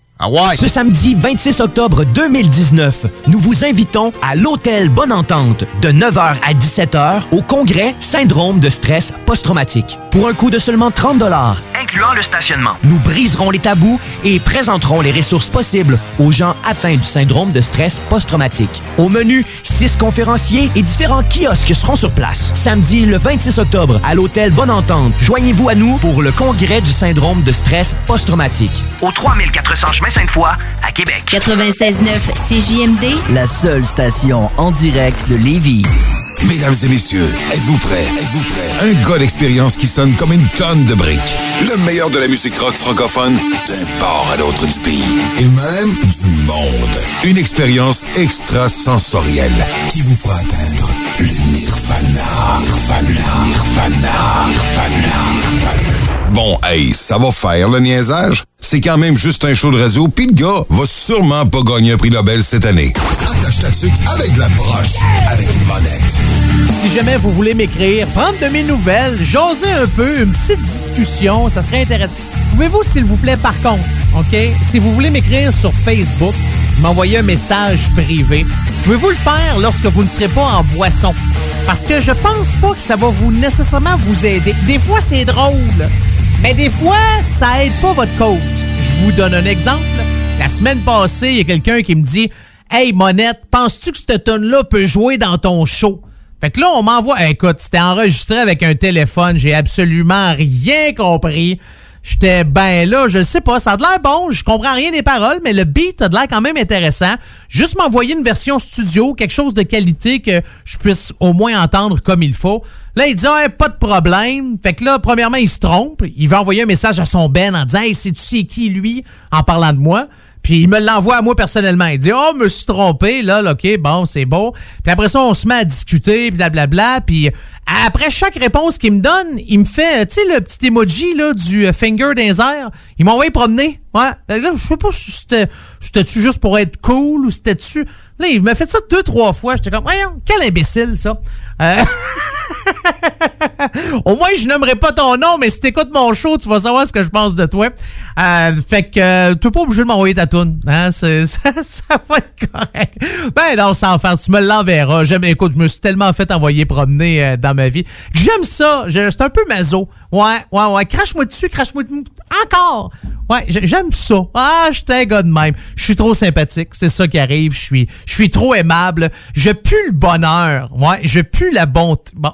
Ah. Ce samedi 26 octobre 2019, nous vous invitons à l'Hôtel Bonne Entente de 9h à 17h au congrès Syndrome de stress post-traumatique. Pour un coût de seulement 30 incluant le stationnement. nous briserons les tabous et présenterons les ressources possibles aux gens atteints du syndrome de stress post-traumatique. Au menu, six conférenciers et différents kiosques seront sur place. Samedi le 26 octobre à l'hôtel Bonne Entente, joignez-vous à nous pour le congrès du syndrome de stress post-traumatique. Au 3400 chemin Sainte-Foy, à Québec. 96.9 CJMD, La seule station en direct de Lévis. Mesdames et messieurs, êtes-vous prêts? Êtes-vous prêts? Un gars d'expérience qui sonne comme une tonne de briques. Le meilleur de la musique rock francophone d'un port à l'autre du pays. Et même du monde. Une expérience extrasensorielle qui vous fera atteindre le nirvana. Nirvana. Nirvana. Nirvana. Bon, hey, ça va faire le niaisage. C'est quand même juste un show de radio, puis le gars va sûrement pas gagner un prix Nobel cette année. Attache ta tuque avec la broche, avec une monette. Si jamais vous voulez m'écrire, prendre de mes nouvelles, jaser un peu, une petite discussion, ça serait intéressant. Pouvez-vous, s'il vous plaît, par contre, OK, si vous voulez m'écrire sur Facebook, m'envoyer un message privé, pouvez-vous le faire lorsque vous ne serez pas en boisson? Parce que je pense pas que ça va vous nécessairement vous aider. Des fois, c'est drôle, mais des fois, ça aide pas votre cause. Je vous donne un exemple. La semaine passée, il y a quelqu'un qui me dit Hey, Monette, penses-tu que cette tonne-là peut jouer dans ton show? Fait que là, on m'envoie. Écoute, c'était enregistré avec un téléphone. J'ai absolument rien compris. J'étais ben là, je sais pas, ça a de l'air bon, je comprends rien des paroles, mais le beat a de l'air quand même intéressant. Juste m'envoyer une version studio, quelque chose de qualité que je puisse au moins entendre comme il faut. Là, il dit ouais, pas de problème. Fait que là, premièrement, il se trompe. Il va envoyer un message à son Ben en disant Hey, sais-tu c'est qui lui? en parlant de moi? Puis il me l'envoie à moi personnellement. Il dit Oh, me suis trompé, là, là, OK, bon, c'est beau. Puis après ça, on se met à discuter, puis blablabla. Puis après chaque réponse qu'il me donne, il me fait, tu sais, le petit emoji là, du euh, finger dans airs. Il m'a envoyé promener. Ouais. Là, je sais pas si c'était, c'était-tu juste pour être cool ou c'était-tu? Là, il m'a fait ça deux, trois fois. J'étais comme, voyons, quel imbécile, ça. Euh, <laughs> <laughs> Au moins, je n'aimerais pas ton nom, mais si t'écoutes mon show, tu vas savoir ce que je pense de toi. Euh, fait que euh, tu n'es pas obligé de m'envoyer ta toune. Hein? <laughs> Ça, ça, va être correct. Ben non, sans faire, tu me l'enverras. J'aime, écoute, je me suis tellement fait envoyer promener euh, dans ma vie. J'aime ça. C'est un peu mazo. Ouais, ouais, ouais. Crache-moi dessus, crache-moi dessus. Encore. Ouais, j'aime ça. Ah, je suis un gars de même. Je suis trop sympathique. C'est ça qui arrive. Je suis, je suis trop aimable. Je pue le bonheur. Ouais, je pue la bonté. Bon,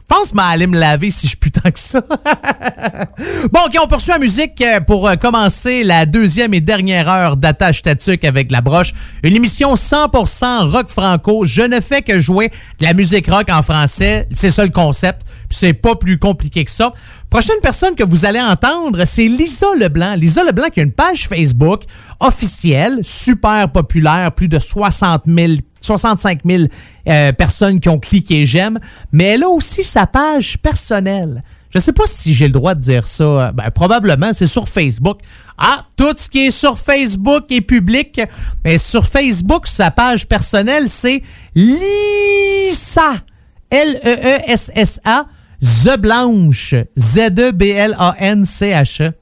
pense m'aller me laver si je tant que ça. <laughs> bon, OK, on poursuit la musique pour euh, commencer la deuxième et dernière heure d'attache tatuc avec la broche. Une émission 100% rock franco. Je ne fais que jouer de la musique rock en français. C'est ça le concept. C'est pas plus compliqué que ça. Prochaine personne que vous allez entendre, c'est Lisa Leblanc. Lisa Leblanc qui a une page Facebook officielle, super populaire, plus de 60 000 65 000 euh, personnes qui ont cliqué j'aime, mais elle a aussi sa page personnelle. Je sais pas si j'ai le droit de dire ça. Ben, probablement, c'est sur Facebook. Ah, tout ce qui est sur Facebook est public. Mais sur Facebook, sa page personnelle, c'est Lisa. L-E-E-S-S-A. The Blanche. Z-E-B-L-A-N-C-H-E.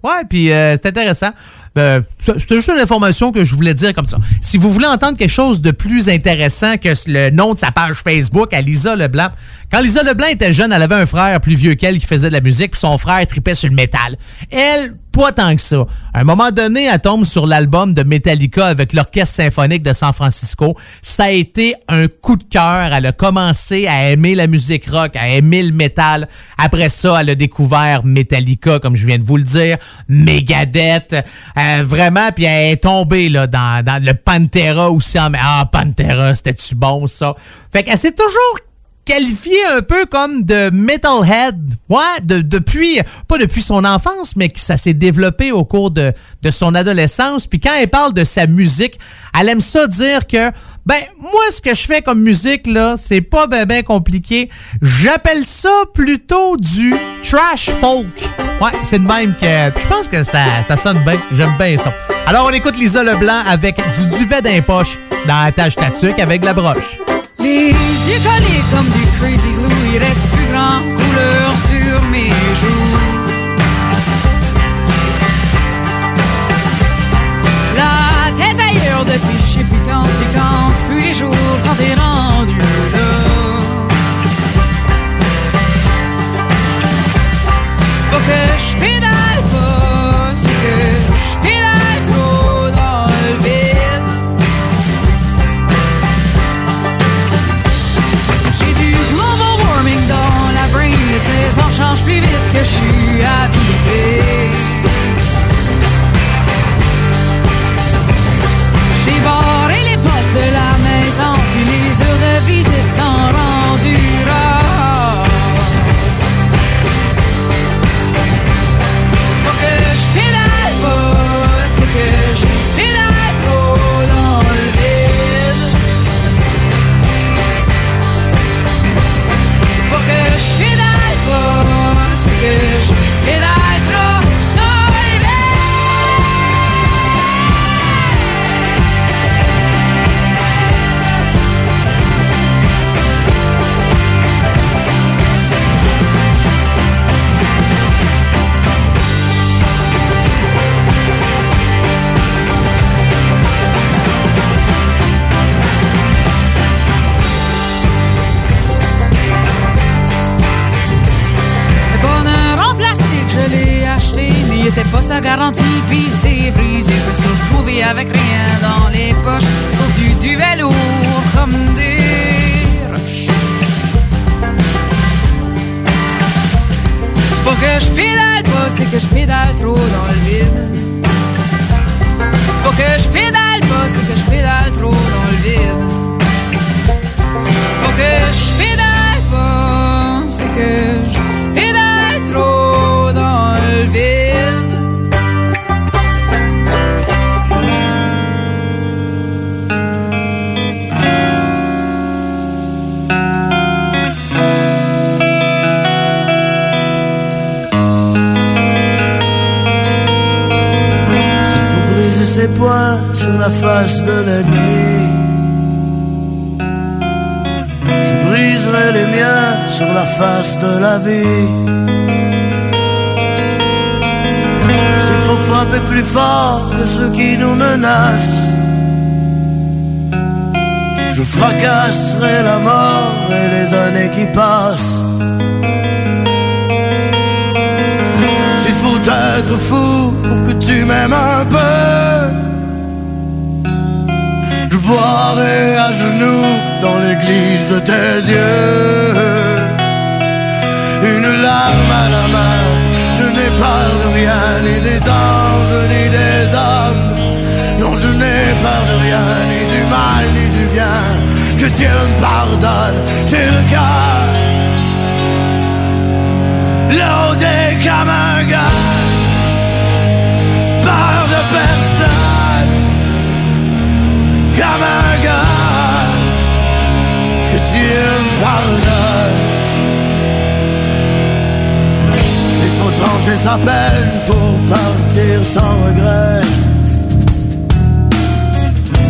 Ouais, puis euh, c'est intéressant. Euh, C'était juste une information que je voulais dire comme ça. Si vous voulez entendre quelque chose de plus intéressant que le nom de sa page Facebook à Lisa Leblanc, quand Lisa Leblanc était jeune, elle avait un frère plus vieux qu'elle qui faisait de la musique, puis son frère tripait sur le métal. Elle, pas tant que ça. À un moment donné, elle tombe sur l'album de Metallica avec l'Orchestre symphonique de San Francisco. Ça a été un coup de cœur. Elle a commencé à aimer la musique rock, à aimer le métal. Après ça, elle a découvert Metallica, comme je viens de vous le dire, Megadeth, euh, vraiment, puis elle est tombée là, dans, le Pantera aussi. Ah, Pantera, c'était-tu bon ça? Fait qu'elle s'est toujours qualifié un peu comme de metalhead. Ouais, de, depuis, pas depuis son enfance, mais que ça s'est développé au cours de, de son adolescence. Puis quand elle parle de sa musique, elle aime ça dire que, ben, moi, ce que je fais comme musique, là, c'est pas ben, ben compliqué. J'appelle ça plutôt du trash folk. Ouais, c'est de même que je pense que ça, ça sonne bien. J'aime bien ça. Alors, on écoute Lisa Leblanc avec du duvet d'un poche dans la tâche tatuque avec la broche. Les yeux collés comme du crazy glue, il reste plus grand couleur sais plus quand plus les jours quand t'es rendu là. C'est pas que je pédale pas, c'est que je pédale trop dans le vide. J'ai du global warming dans la brain, les saisons changent plus vite que je suis habitué. Garantie, puis c'est brisé. Je me suis retrouvé avec rien dans les poches, sauf du duvet lourd comme des roches. C'est pas que je pédale pas, c'est que je pédale trop dans le vide. C'est pas que je pédale pas, c'est que je pédale trop dans le vide. C'est pas que je pédale pas, c'est que ses poings sur la face de l'ennemi, je briserai les miens sur la face de la vie. S'il faut frapper plus fort que ceux qui nous menacent, je fracasserai la mort et les années qui passent. S'il faut être fou pour que tu m'aimes un peu, boirai à genoux dans l'église de tes yeux. Une larme à la main, je n'ai peur de rien, ni des anges, ni des hommes. Non, je n'ai peur de rien, ni du mal, ni du bien. Que Dieu me pardonne, j'ai le cœur loadé comme un. Pardonne. S'il faut trancher sa peine pour partir sans regret.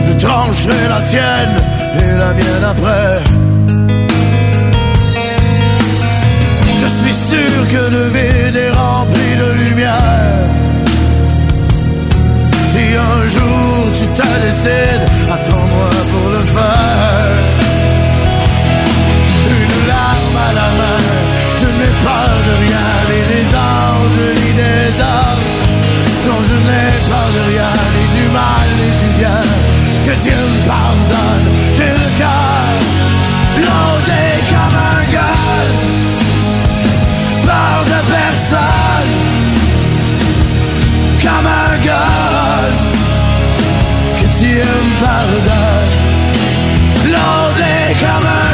Je trancherai la tienne et la mienne après. Je suis sûr que le vide est rempli de lumière. Si un jour tu te décides, attends-moi pour le faire. Je n'ai peur de rien, ni des anges, ni des hommes. Non, je n'ai peur de rien, ni du mal, ni du bien. Que Dieu me pardonne, j'ai le cœur loadé comme un. Peur de personne, comme un gars. Que Dieu me pardonne, loadé comme un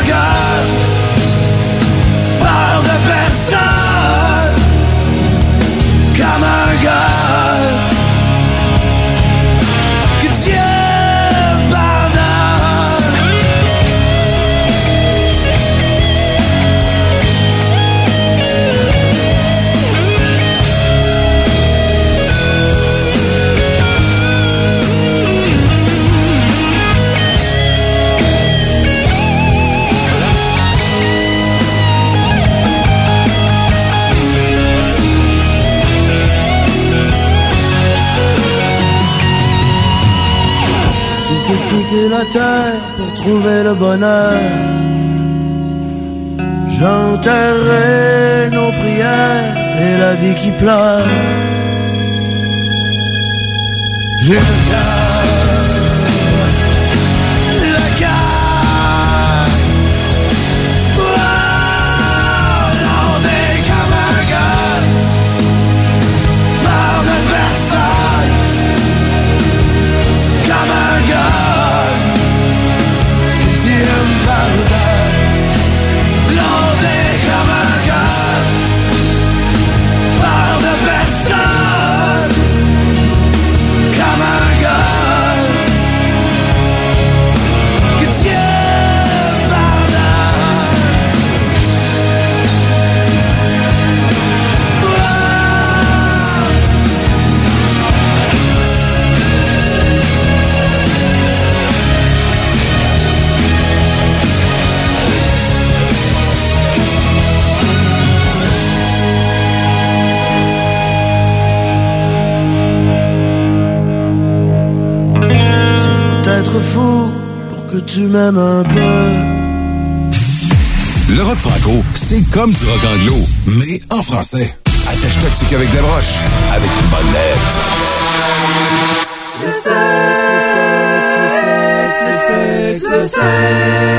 pour trouver le bonheur, j'enterrerai nos prières et la vie qui pleure. Tu m'aimes un peu Le rock franco, c'est comme du rock anglo, mais en français. Attache-toi dessus qu'avec des broches. Avec une bonne lettre. Le sexe, le sexe, le sexe, le sexe.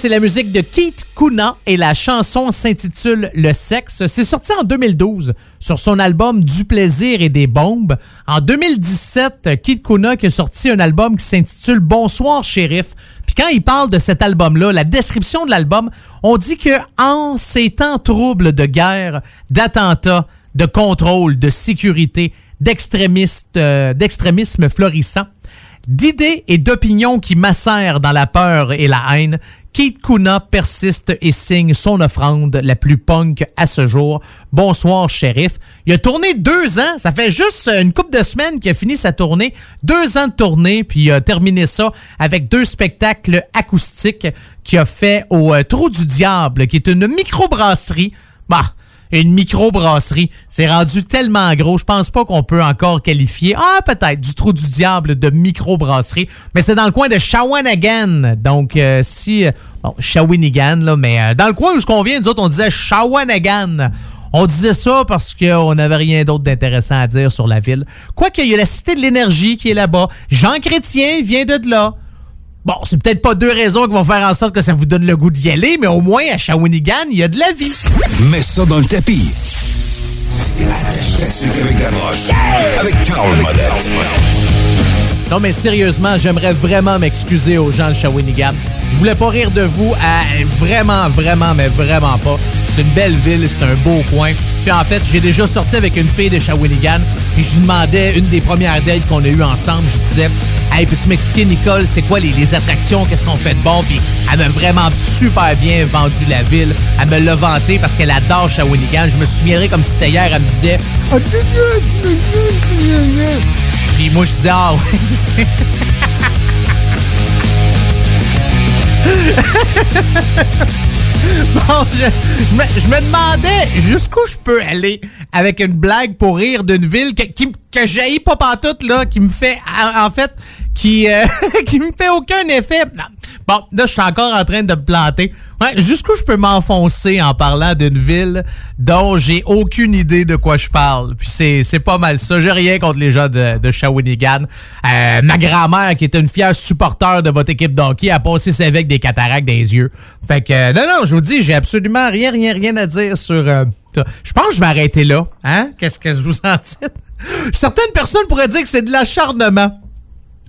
C'est la musique de Keith Kuna et la chanson s'intitule Le sexe. C'est sorti en 2012 sur son album Du plaisir et des bombes. En 2017, Keith Kuna qui a sorti un album qui s'intitule Bonsoir shérif. Puis quand il parle de cet album-là, la description de l'album, on dit que en ces temps troubles de guerre, d'attentats, de contrôle, de sécurité, d'extrémistes, euh, d'extrémisme florissant, d'idées et d'opinions qui macèrent dans la peur et la haine, Keith Kuna persiste et signe son offrande la plus punk à ce jour. Bonsoir, shérif. Il a tourné deux ans. Ça fait juste une couple de semaines qu'il a fini sa tournée. Deux ans de tournée, puis il a terminé ça avec deux spectacles acoustiques qu'il a fait au euh, Trou du Diable, qui est une microbrasserie. Bah, une microbrasserie. C'est rendu tellement gros, je pense pas qu'on peut encore qualifier, ah peut-être, du trou du diable de microbrasserie, mais c'est dans le coin de Shawanagan. Donc euh, si, euh, bon, Shawinigan, là, mais euh, dans le coin où ce qu'on vient, nous autres, on disait Shawanagan. On disait ça parce qu'on n'avait rien d'autre d'intéressant à dire sur la ville. Quoique, il y a la Cité de l'énergie qui est là-bas. Jean Chrétien vient de là. Bon, c'est peut-être pas deux raisons qui vont faire en sorte que ça vous donne le goût d'y aller, mais au moins à Shawinigan, il y a de la vie. Mets ça dans le tapis. Avec la broche. Avec Carl Monette. Non, mais sérieusement, j'aimerais vraiment m'excuser aux gens de Shawinigan. Je voulais pas rire de vous, vraiment, vraiment, mais vraiment pas. C'est une belle ville, c'est un beau coin. Puis en fait, j'ai déjà sorti avec une fille de Shawinigan, puis je lui demandais, une des premières dates qu'on a eues ensemble, je disais, Hey, peux-tu m'expliquer, Nicole, c'est quoi les, attractions, qu'est-ce qu'on fait de bon? Puis elle m'a vraiment super bien vendu la ville. Elle me l'a vanté parce qu'elle adore Shawinigan. Je me souviendrai comme si c'était hier, elle me disait. Puis moi, je disais, ah <laughs> c'est- <laughs> Bon, je, me, je me demandais jusqu'où je peux aller avec une blague pour rire d'une ville que, qui, que pas pantoute, là, qui me fait, en, fait, qui, euh, <laughs> qui me fait aucun effet. Bon, là, je suis encore en train de me planter. Ouais, jusqu'où je peux m'enfoncer en parlant d'une ville dont j'ai aucune idée de quoi je parle? Puis c'est, pas mal ça. J'ai rien contre les gens de, de Shawinigan. Euh, ma grand-mère, qui est une fière supporter de votre équipe d'hockey, a passé vie avec des cataractes des yeux. Fait que, non, non, je vous dis, j'ai absolument rien, rien, rien à dire sur... euh, je pense que je vais arrêter là. Hein? Qu'est-ce que vous en dites? Certaines personnes pourraient dire que c'est de l'acharnement.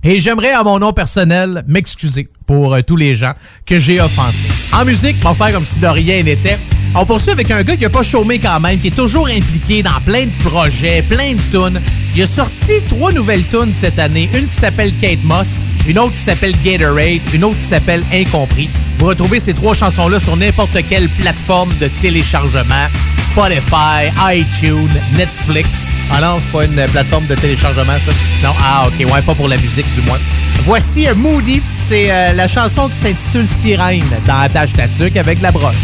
Et j'aimerais, à mon nom personnel, m'excuser pour euh, tous les gens que j'ai offensés. En musique, va faire comme si de rien n'était. On poursuit avec un gars qui a pas chômé quand même, qui est toujours impliqué dans plein de projets, plein de tunes. Il a sorti trois nouvelles tunes cette année. Une qui s'appelle Kate Moss, une autre qui s'appelle Gatorade, une autre qui s'appelle Incompris. Vous retrouvez ces trois chansons-là sur n'importe quelle plateforme de téléchargement. Spotify, iTunes, Netflix. Ah non, c'est pas une plateforme de téléchargement, ça? Non, ah ok, ouais, pas pour la musique du moins. Voici euh, Moody, c'est euh, la chanson qui s'intitule Sirène dans Attache Tatuc avec la broche.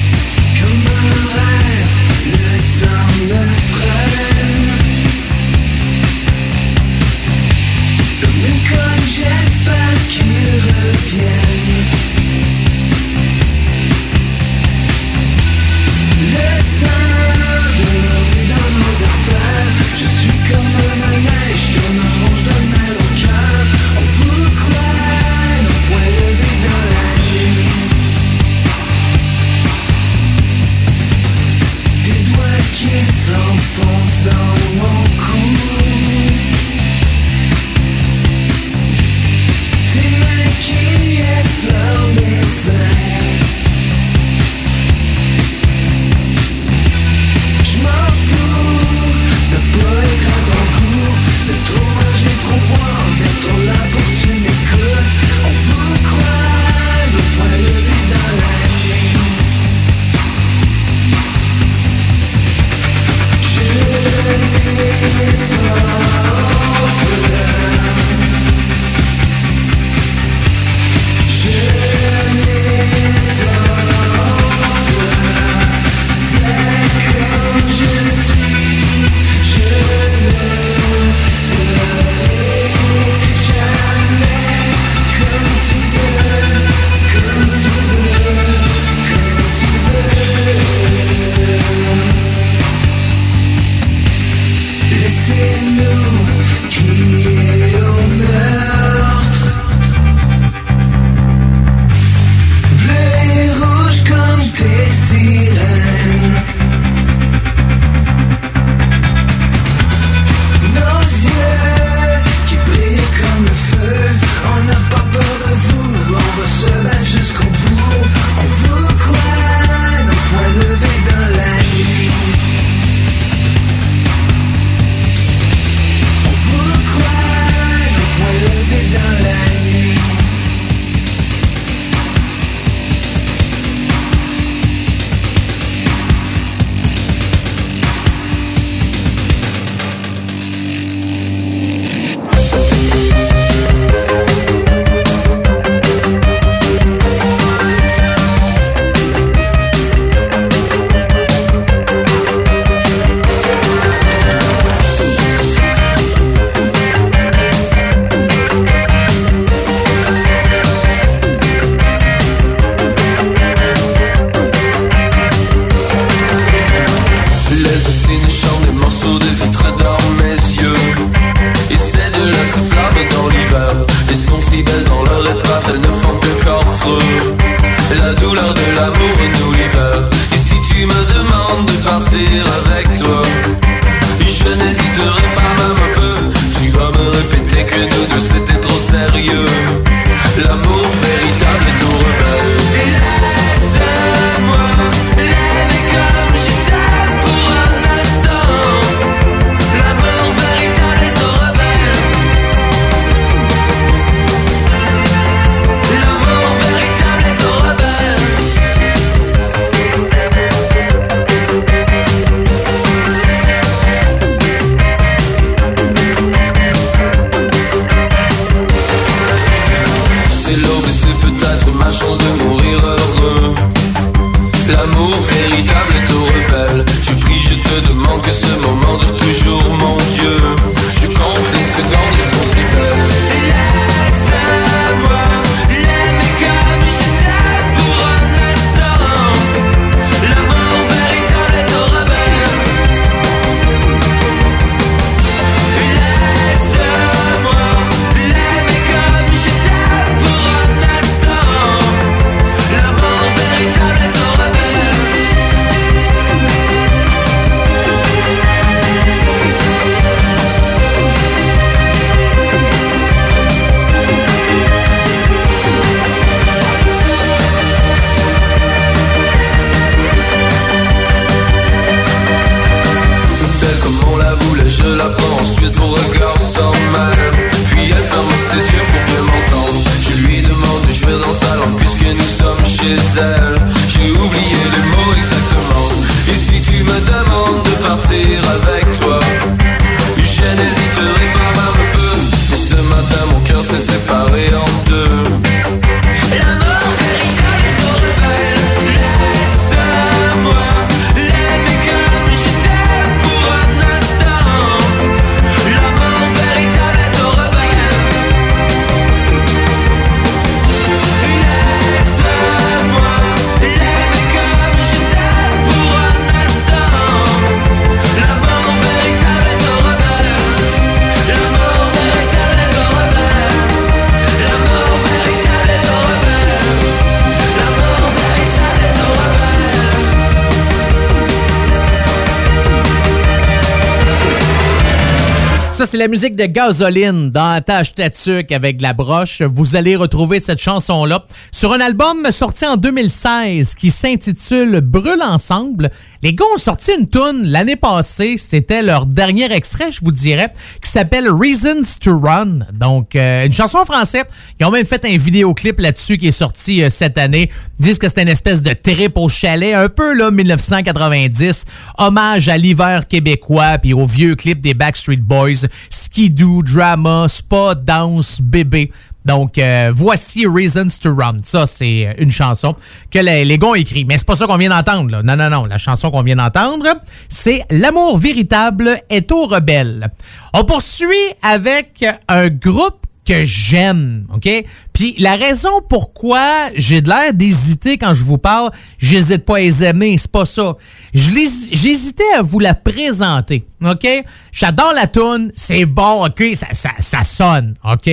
La musique de Gasoline dans Tâche Tatuc avec la broche. Vous allez retrouver cette chanson-là sur un album sorti en 2016 qui s'intitule Brûle ensemble. Les gars ont sorti une tune l'année passée. C'était leur dernier extrait, je vous dirais, qui s'appelle Reasons to Run. Donc, euh, une chanson en français. Ils ont même fait un vidéoclip là-dessus qui est sorti euh, cette année. Ils disent que c'était une espèce de trip au chalet, un peu là 1990. Hommage à l'hiver québécois puis au vieux clip des Backstreet Boys. Skidoo, drama, spa, danse, bébé. Donc, euh, voici Reasons to Run. Ça, c'est euh, une chanson que les, les gars ont écrit. Mais c'est pas ça qu'on vient d'entendre. là. Non, non, non. La chanson qu'on vient d'entendre, c'est L'amour véritable est au rebelle. On poursuit avec un groupe que j'aime, OK? Puis la raison pourquoi j'ai de l'air d'hésiter quand je vous parle, j'hésite pas à les aimer, c'est pas ça. J'hésitais à vous la présenter, OK? J'adore la tune, c'est bon, OK? Ça, ça, ça sonne, OK?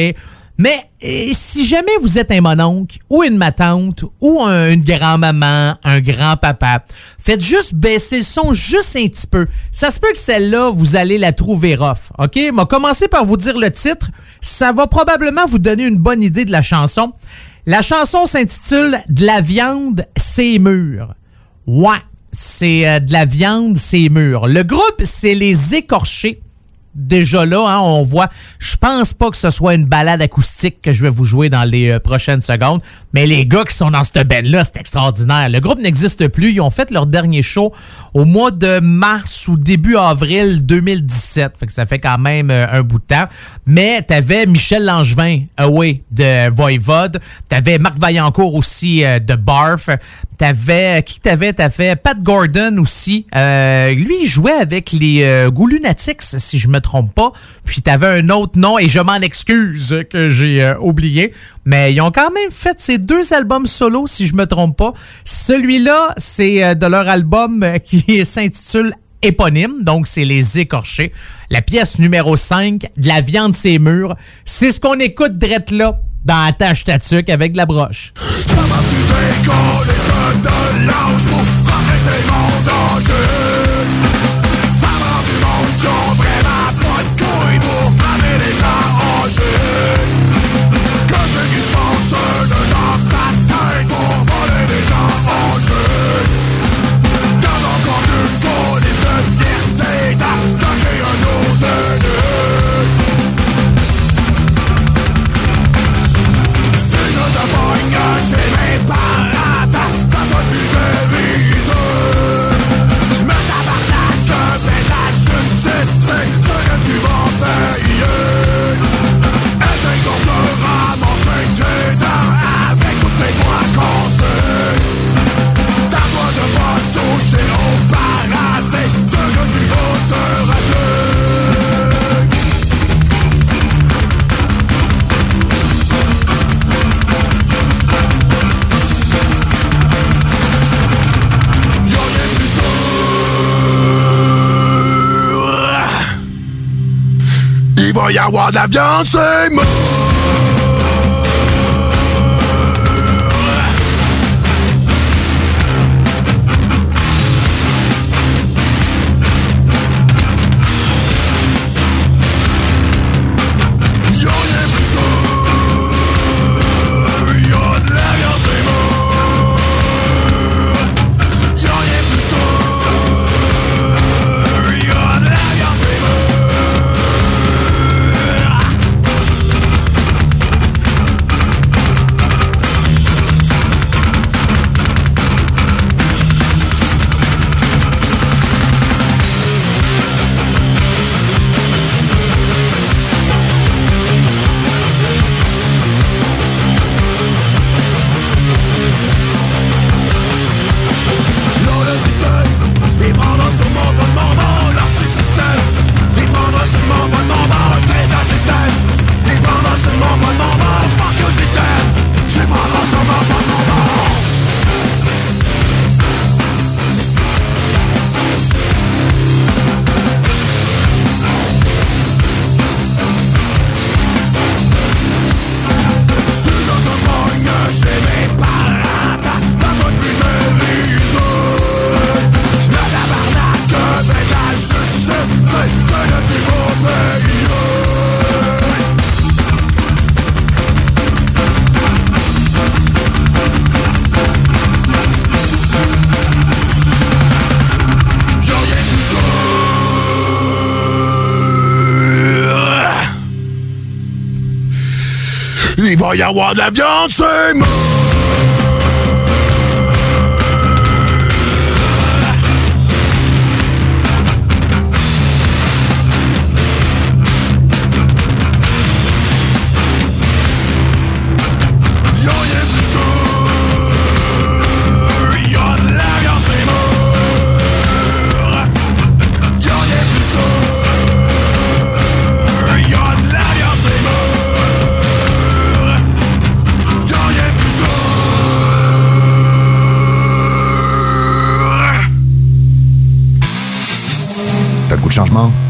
Mais euh, si jamais vous êtes un mononcle ou une matante ou un- une grand-maman, un grand-papa, faites juste baisser le son juste un petit peu. Ça se peut que celle-là, vous allez la trouver rough. OK? M'a commencé par vous dire le titre. Ça va probablement vous donner une bonne idée de la chanson. La chanson s'intitule De la viande, c'est mûr. Ouais, c'est euh, de la viande, c'est mûr. Le groupe, c'est les écorchés déjà là, hein, on voit. Je pense pas que ce soit une balade acoustique que je vais vous jouer dans les euh, prochaines secondes, mais les gars qui sont dans cette band-là, c'est extraordinaire. Le groupe n'existe plus. Ils ont fait leur dernier show au mois de mars ou début avril 2017. Fait que ça fait quand même euh, un bout de temps. Mais t'avais Michel Langevin, Away, de Voivode. T'avais Marc Vaillancourt aussi euh, de Barf. T'avais, qui t'avais? T'as fait Pat Gordon aussi. Euh, lui, il jouait avec les euh, Goûts Lunatics, si je me trompe pas. Puis t'avais un autre nom, et je m'en excuse que j'ai euh, oublié. Mais ils ont quand même fait ces deux albums solo, si je me trompe pas. Celui-là, c'est euh, de leur album euh, <laughs> qui s'intitule éponyme, donc c'est les écorchés. La pièce numéro 5, de la viande c'est mûr, c'est ce qu'on écoute drette là dans la tâche tatuc avec de la broche. De l'âge pour protéger mon danger va y avoir de la c'est. Va y avoir de la viande, c'est!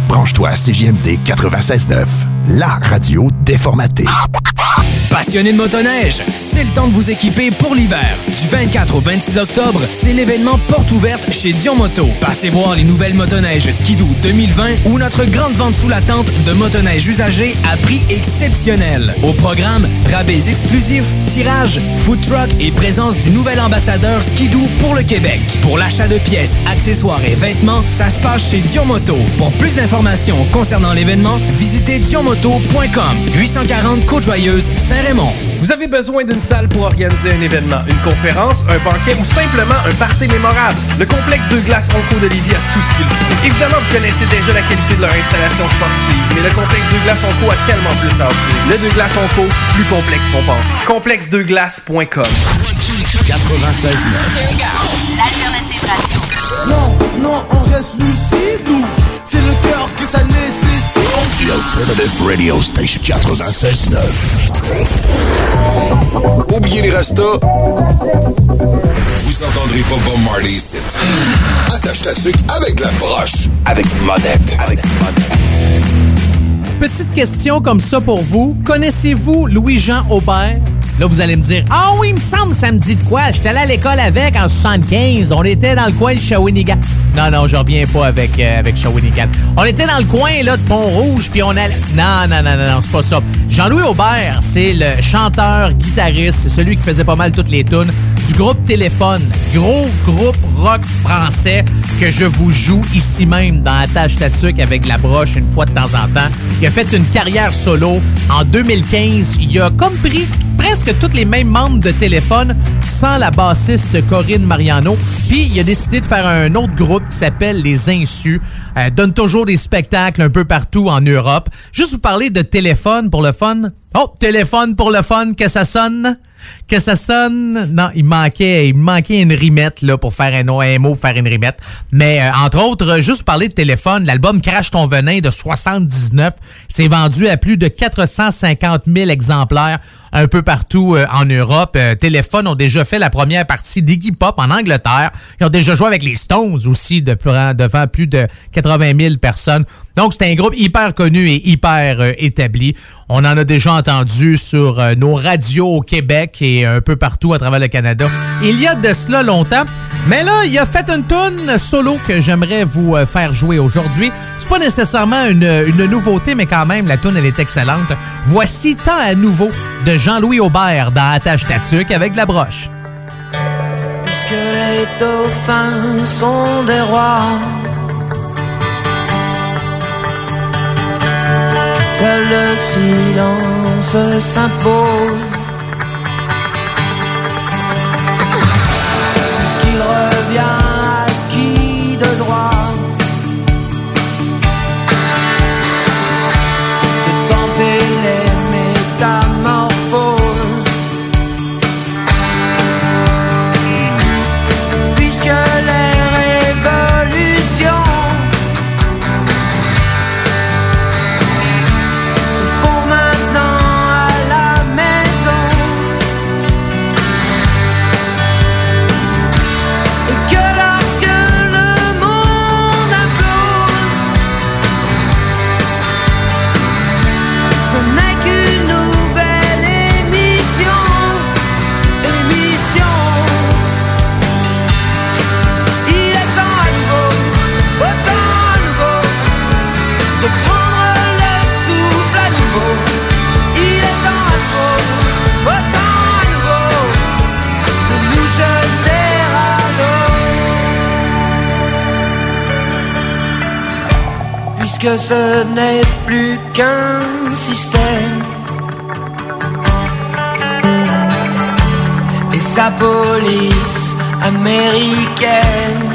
Branche-toi à CJMD 96.9, la radio déformatée. Passionnés de motoneige, c'est le temps de vous équiper pour l'hiver. Du 24 au 26 octobre, c'est l'événement porte ouverte chez Dion Moto. Passez voir les nouvelles motoneiges Skidoo 2020 ou notre grande vente sous la tente de motoneige usagées à prix exceptionnel. Au programme, rabais exclusifs, tirage, food truck et présence du nouvel ambassadeur Skidoo pour le Québec. Pour l'achat de pièces, accessoires et vêtements, ça se passe chez Dion Moto. Pour plus d'informations concernant l'événement, visitez dionmoto.com. 840 Côte-Joyeuse, Vous avez besoin d'une salle pour organiser un événement, une conférence, un banquet ou simplement un party mémorable. Le complexe de glace Onco de Lévis a tout ce qu'il faut. Évidemment, vous connaissez déjà la qualité de leur installation sportive, mais le complexe de glace Onco a tellement plus à offrir. Le de glace Onco, plus complexe qu'on pense. Complexedeglace.com 96.9 L'alternative radio. Non, non, on reste lucide ou c'est le cœur que ça nécessite. The Alternative Radio Station 96.9. Oubliez les rastas. Vous entendrez pas Bob Marley ici. Attache ta tuque avec la broche. Avec monette. Avec une Petite question comme ça pour vous. Connaissez-vous Louis-Jean Aubert? Là, vous allez me dire, ah oui, il me semble, ça me dit de quoi? J'étais allé à l'école avec en 75. On était dans le coin de Shawinigan. Non, non, je reviens pas avec, euh, avec Shawinigan. On était dans le coin, là, de Pont-Rouge, puis on allait... Non, non, non, non, non, c'est pas ça. Jean-Louis Aubert, c'est le chanteur, guitariste, c'est celui qui faisait pas mal toutes les tunes du groupe Téléphone. Gros groupe rock français que je vous joue ici même dans la tâche tatuque avec la broche une fois de temps en temps. Il a fait une carrière solo. En 2015, il a comme pris presque tous les mêmes membres de Téléphone sans la bassiste Corinne Mariano. Puis il a décidé de faire un autre groupe qui s'appelle Les Insus. Euh, donne toujours des spectacles un peu partout en Europe. Juste vous parler de Téléphone pour le fun. Oh, Téléphone pour le fun, que ça sonne que ça sonne. Non, il manquait, il manquait une rimette là, pour faire un, mot, pour faire une rimette. Mais euh, entre autres, euh, juste parler de téléphone, l'album Crash ton venin de 79 s'est vendu à plus de 450 000 exemplaires un peu partout euh, en Europe. Téléphone ont déjà fait la première partie d'Iggy Pop en Angleterre. Ils ont déjà joué avec les Stones aussi de, devant plus de 80 000 personnes. Donc, c'est un groupe hyper connu et hyper établi. On en a déjà entendu sur nos radios au Québec et un peu partout à travers le Canada. Il y a de cela longtemps. Mais là, il a fait une tune solo que j'aimerais vous euh, faire jouer aujourd'hui. C'est pas nécessairement une, une nouveauté, mais quand même, la tune elle est excellente. Voici Tant à nouveau de Jean-Louis Aubert dans Attache Tatuc avec la broche. Puisque les dauphins sont des rois, seul le silence s'impose. que ce n'est plus qu'un système. Et sa police américaine.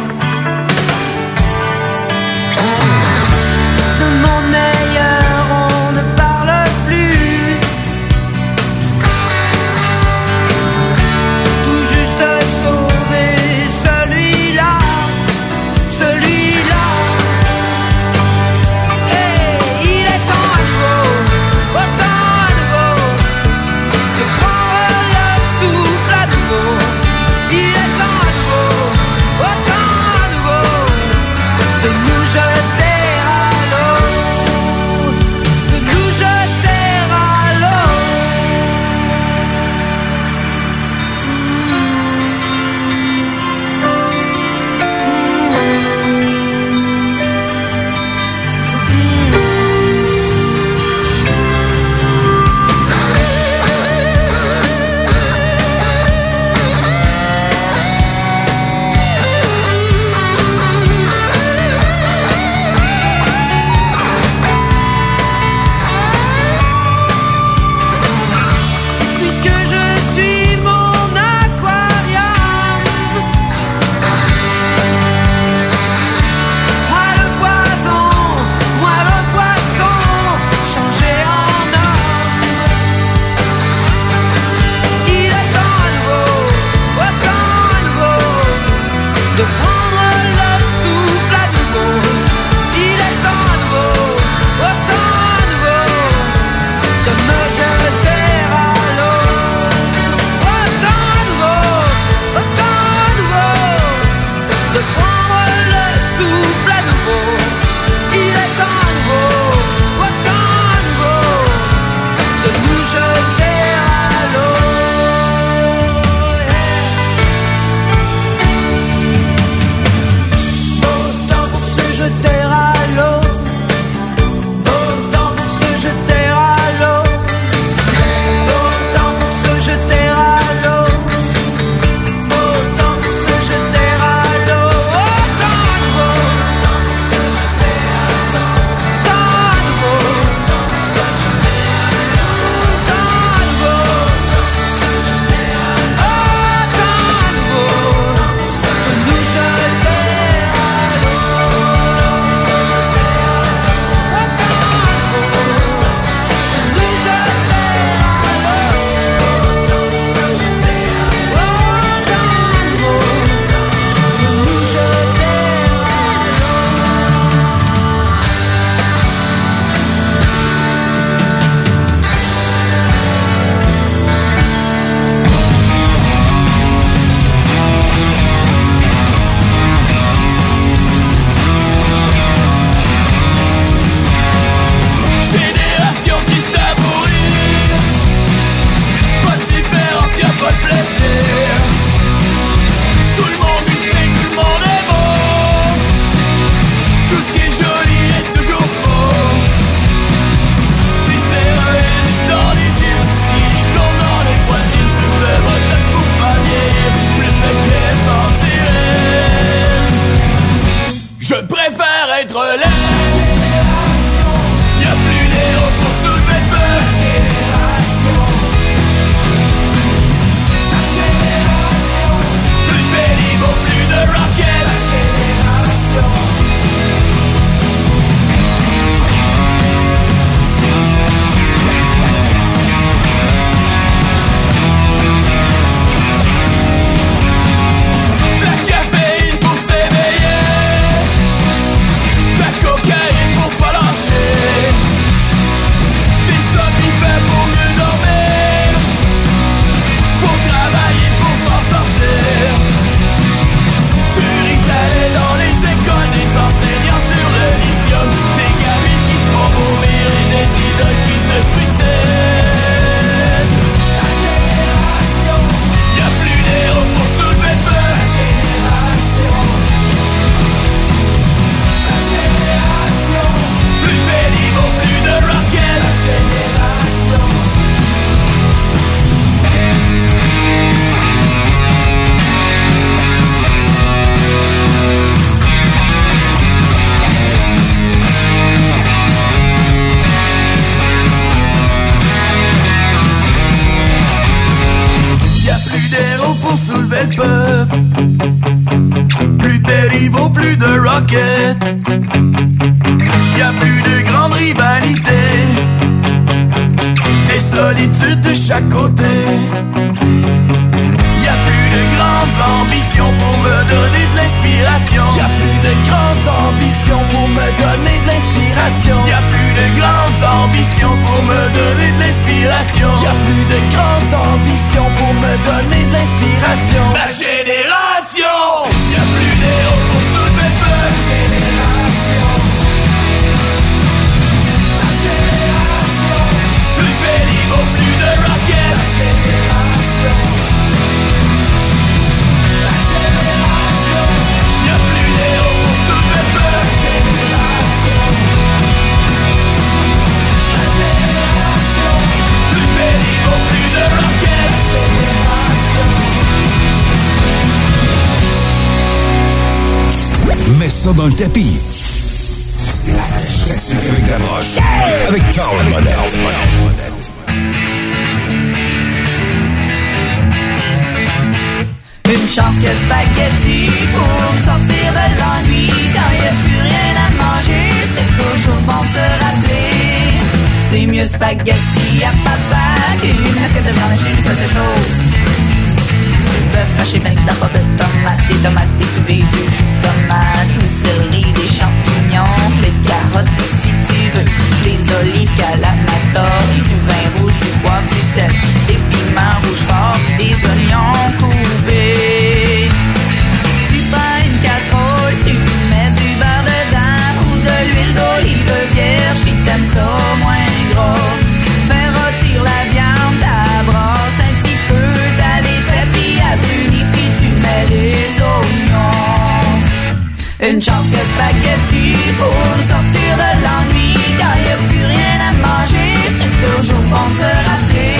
Spaghetti pour sortir de l'ennui quand y a plus rien à manger, c'est toujours bon de se rappeler.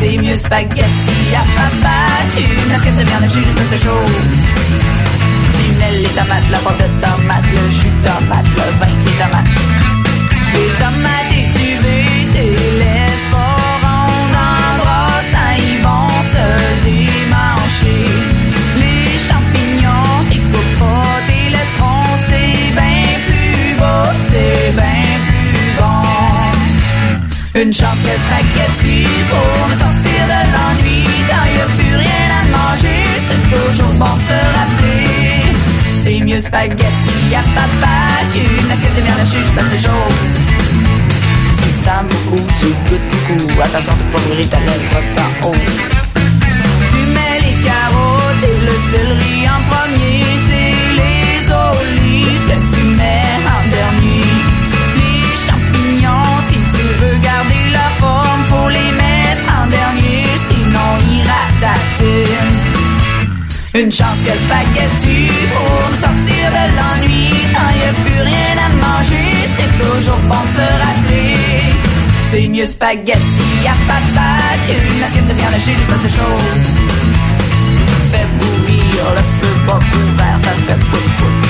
C'est mieux spaghetti à papa qu'une assiette de viande juste assez chaud. Les tomates, la pâte de tomate, le jus de tomate, le vin, les tomates. Les tomates étuvées, t'es laisses Une chance que spaghetti pour me sortir de l'ennui. Quand y a plus rien à manger, c'est toujours bon de se rappeler. C'est mieux spaghetti à papa qu'une assiette de viande hachée juste assez chaude Tu sens beaucoup, tu goûtes beaucoup. Attention de pas brûler ta lèvre d'en haut. Tu mets les carottes et le céleri en premier Une chance que spaghetti pour sortir de l'ennui. Quand y a plus rien à manger, c'est toujours bon de se rappeler. C'est mieux spaghetti à papa qu'une assiette de viande hachée juste assez chaude Fais bouillir le feu pas couvert, ça fait pout pout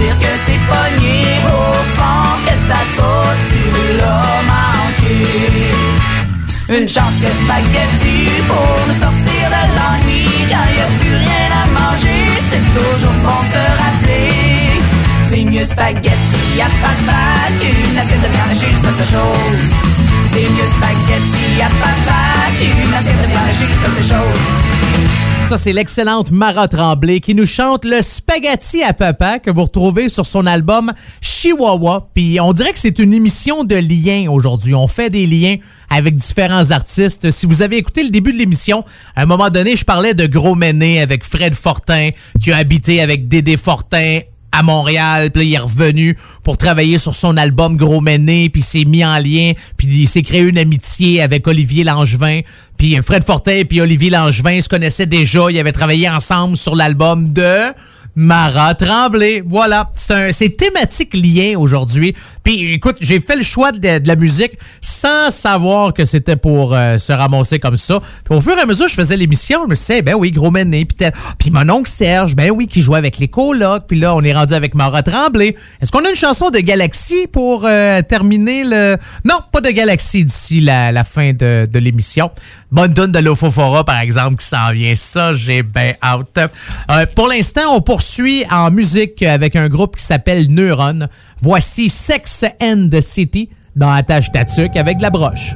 dire que c'est pogné. Au fond, que ta sauce tu l'as manqué. Une chance que spaghetti pour me sortir de l'ennui. Quand y a plus rien à manger, c'est toujours bon de rappeler. C'est mieux spaghetti à papa qu'une assiette de viande juste assez chaude C'est mieux spaghetti à papa qu'une assiette de viande juste assez chaude Ça, c'est l'excellente Mara Tremblay qui nous chante le Spaghetti à papa que vous retrouvez sur son album Chihuahua. Puis on dirait que c'est une émission de liens aujourd'hui. On fait des liens avec différents artistes. Si vous avez écouté le début de l'émission, à un moment donné, je parlais de Gros Méné avec Fred Fortin qui a habité avec Dédé Fortin à Montréal, puis il est revenu pour travailler sur son album Gros Méné, puis s'est mis en lien, puis il s'est créé une amitié avec Olivier Langevin, puis Fred Fortin puis Olivier Langevin se connaissaient déjà, ils avaient travaillé ensemble sur l'album de Mara Tremblay. Voilà, c'est un, thématique lien aujourd'hui. Puis écoute, j'ai fait le choix de, la musique sans savoir que c'était pour euh, se ramasser comme ça. Puis au fur et à mesure, je faisais l'émission, je me disais, ben oui, gros mené. Puis, puis mon oncle Serge, ben oui, qui jouait avec les colocs. Puis là, on est rendu avec Mara Tremblay. Est-ce qu'on a une chanson de Galaxy pour euh, terminer le... Non, pas de Galaxy d'ici la, fin de l'émission. Bonne tune de l'Ofofora, par exemple, qui s'en vient. Ça, j'ai ben out. Euh, pour l'instant, on poursuit en musique avec un groupe qui s'appelle Neuron. Voici Sex and the City dans Attache Tatuc avec de la broche.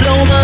diploma.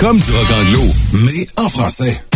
Comme du rock anglo, mais en français.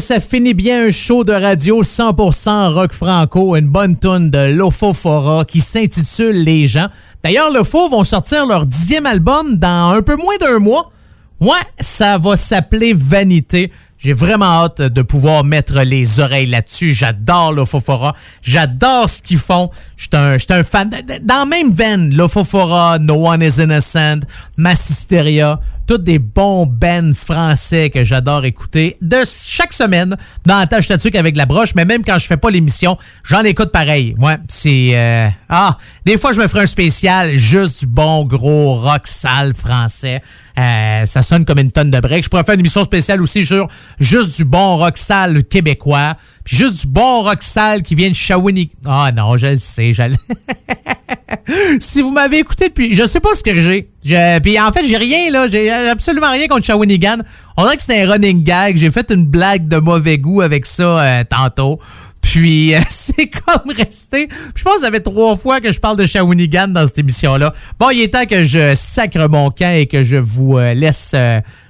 Ça finit bien un show de radio 100% rock franco, une bonne tune de Lofofora qui s'intitule Les gens. D'ailleurs, Lofo vont sortir leur dixième album dans un peu moins d'un mois. Ouais, ça va s'appeler Vanité. J'ai vraiment hâte de pouvoir mettre les oreilles là-dessus. J'adore Lofofora. J'adore ce qu'ils font. J'étais un, un fan. Dans la même veine, Lofofora, No One is Innocent, Massisteria, toutes des bons bands français que j'adore écouter de chaque semaine dans la tâche statique avec la broche, mais même quand je fais pas l'émission, j'en écoute pareil. Ouais, c'est euh, ah, des fois je me ferai un spécial juste du bon gros rock sale français. Euh, ça sonne comme une tonne de break. Je pourrais faire une émission spéciale aussi sur juste du bon rock sale québécois. Juste du bon rock qui vient de Shawinigan. Ah non, je le sais, j'allais... <laughs> si vous m'avez écouté depuis, je sais pas ce que j'ai. Puis en fait, j'ai rien là, j'ai absolument rien contre Shawinigan. On dirait que c'est un running gag. J'ai fait une blague de mauvais goût avec ça euh, tantôt. Puis <laughs> euh, c'est comme resté. Je pense que ça fait trois fois que je parle de Shawinigan dans cette émission-là. Bon, il est temps que je sacre mon camp et que je vous euh, laisse.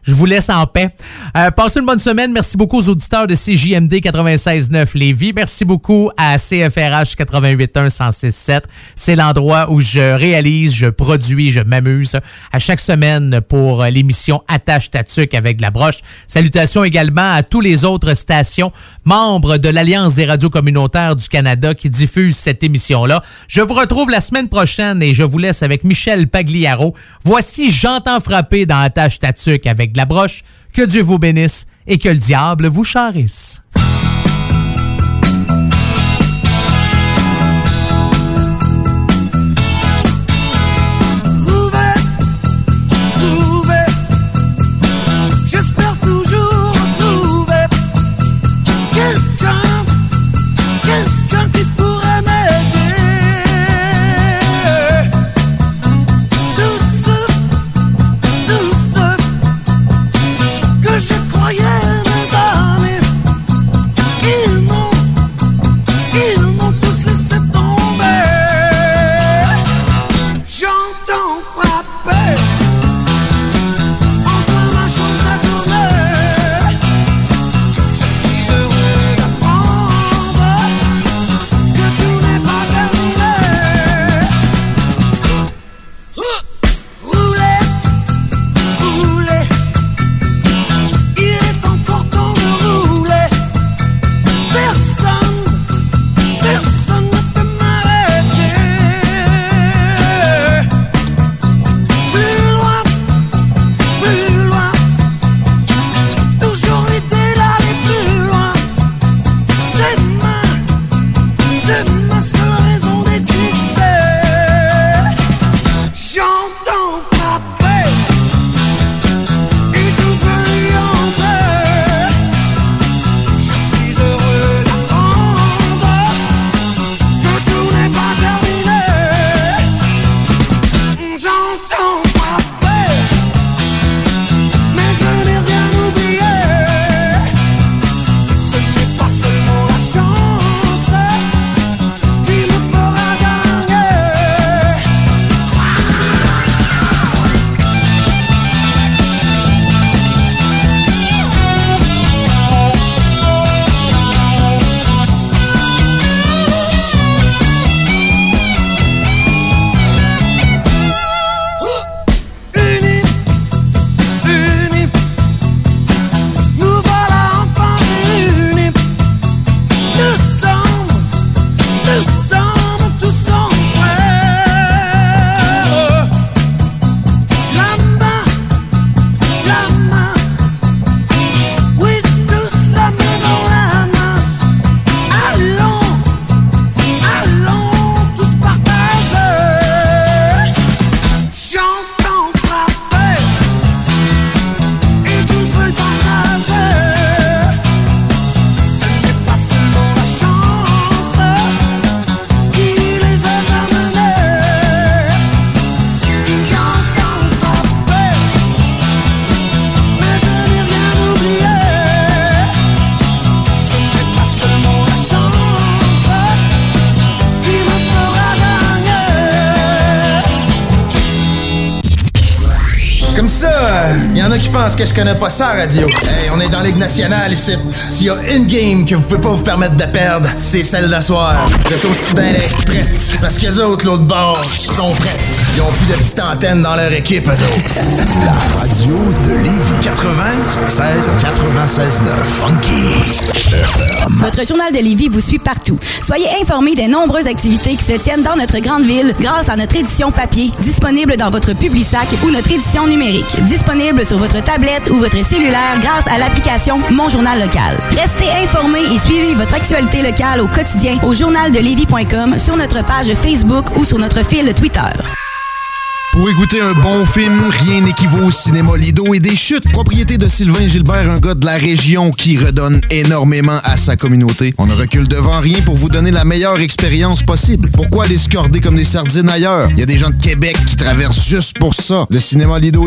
Je vous laisse en paix. Euh, passez une bonne semaine. Merci beaucoup aux auditeurs de CJMD 96.9 Lévis. Merci beaucoup à CFRH 88.1 106.7. C'est l'endroit où je réalise, je produis, je m'amuse à chaque semaine pour euh, l'émission Attache Tatuc avec de la broche. Salutations également à tous les autres stations membres de l'Alliance des radios communautaires du Canada qui diffusent cette émission-là. Je vous retrouve la semaine prochaine et je vous laisse avec Michel Pagliaro. Voici J'entends frapper dans Attache Tatuc avec la broche. Que Dieu vous bénisse et que le diable vous charisse. Que je connais pas ça, radio. Hey, on est dans Ligue nationale ici. S'il y a une game que vous pouvez pas vous permettre de perdre, c'est celle d'asseoir. Vous êtes aussi bien prêtes. Parce que les autres, l'autre bord, sont prêtes. Ils ont plus de petites antennes dans leur équipe, eux autres. La radio de Lévis 96 96 9 Funky. Votre journal de Lévis vous suit partout. Soyez informés des nombreuses activités qui se tiennent dans notre grande ville grâce à notre édition papier, disponible dans votre Publisac ou notre édition numérique, disponible sur votre tablette ou votre cellulaire grâce à l'application Mon Journal Local. Restez informés et suivez votre actualité locale au quotidien au journaldelevis.com, sur notre page Facebook ou sur notre fil Twitter. Pour écouter un bon film, rien n'équivaut au cinéma Lido et des chutes. Propriété de Sylvain Gilbert, un gars de la région qui redonne énormément à sa communauté. On ne recule devant rien pour vous donner la meilleure expérience possible. Pourquoi aller se corder comme des sardines ailleurs? Il y a des gens de Québec qui traversent juste pour ça. Le cinéma Lido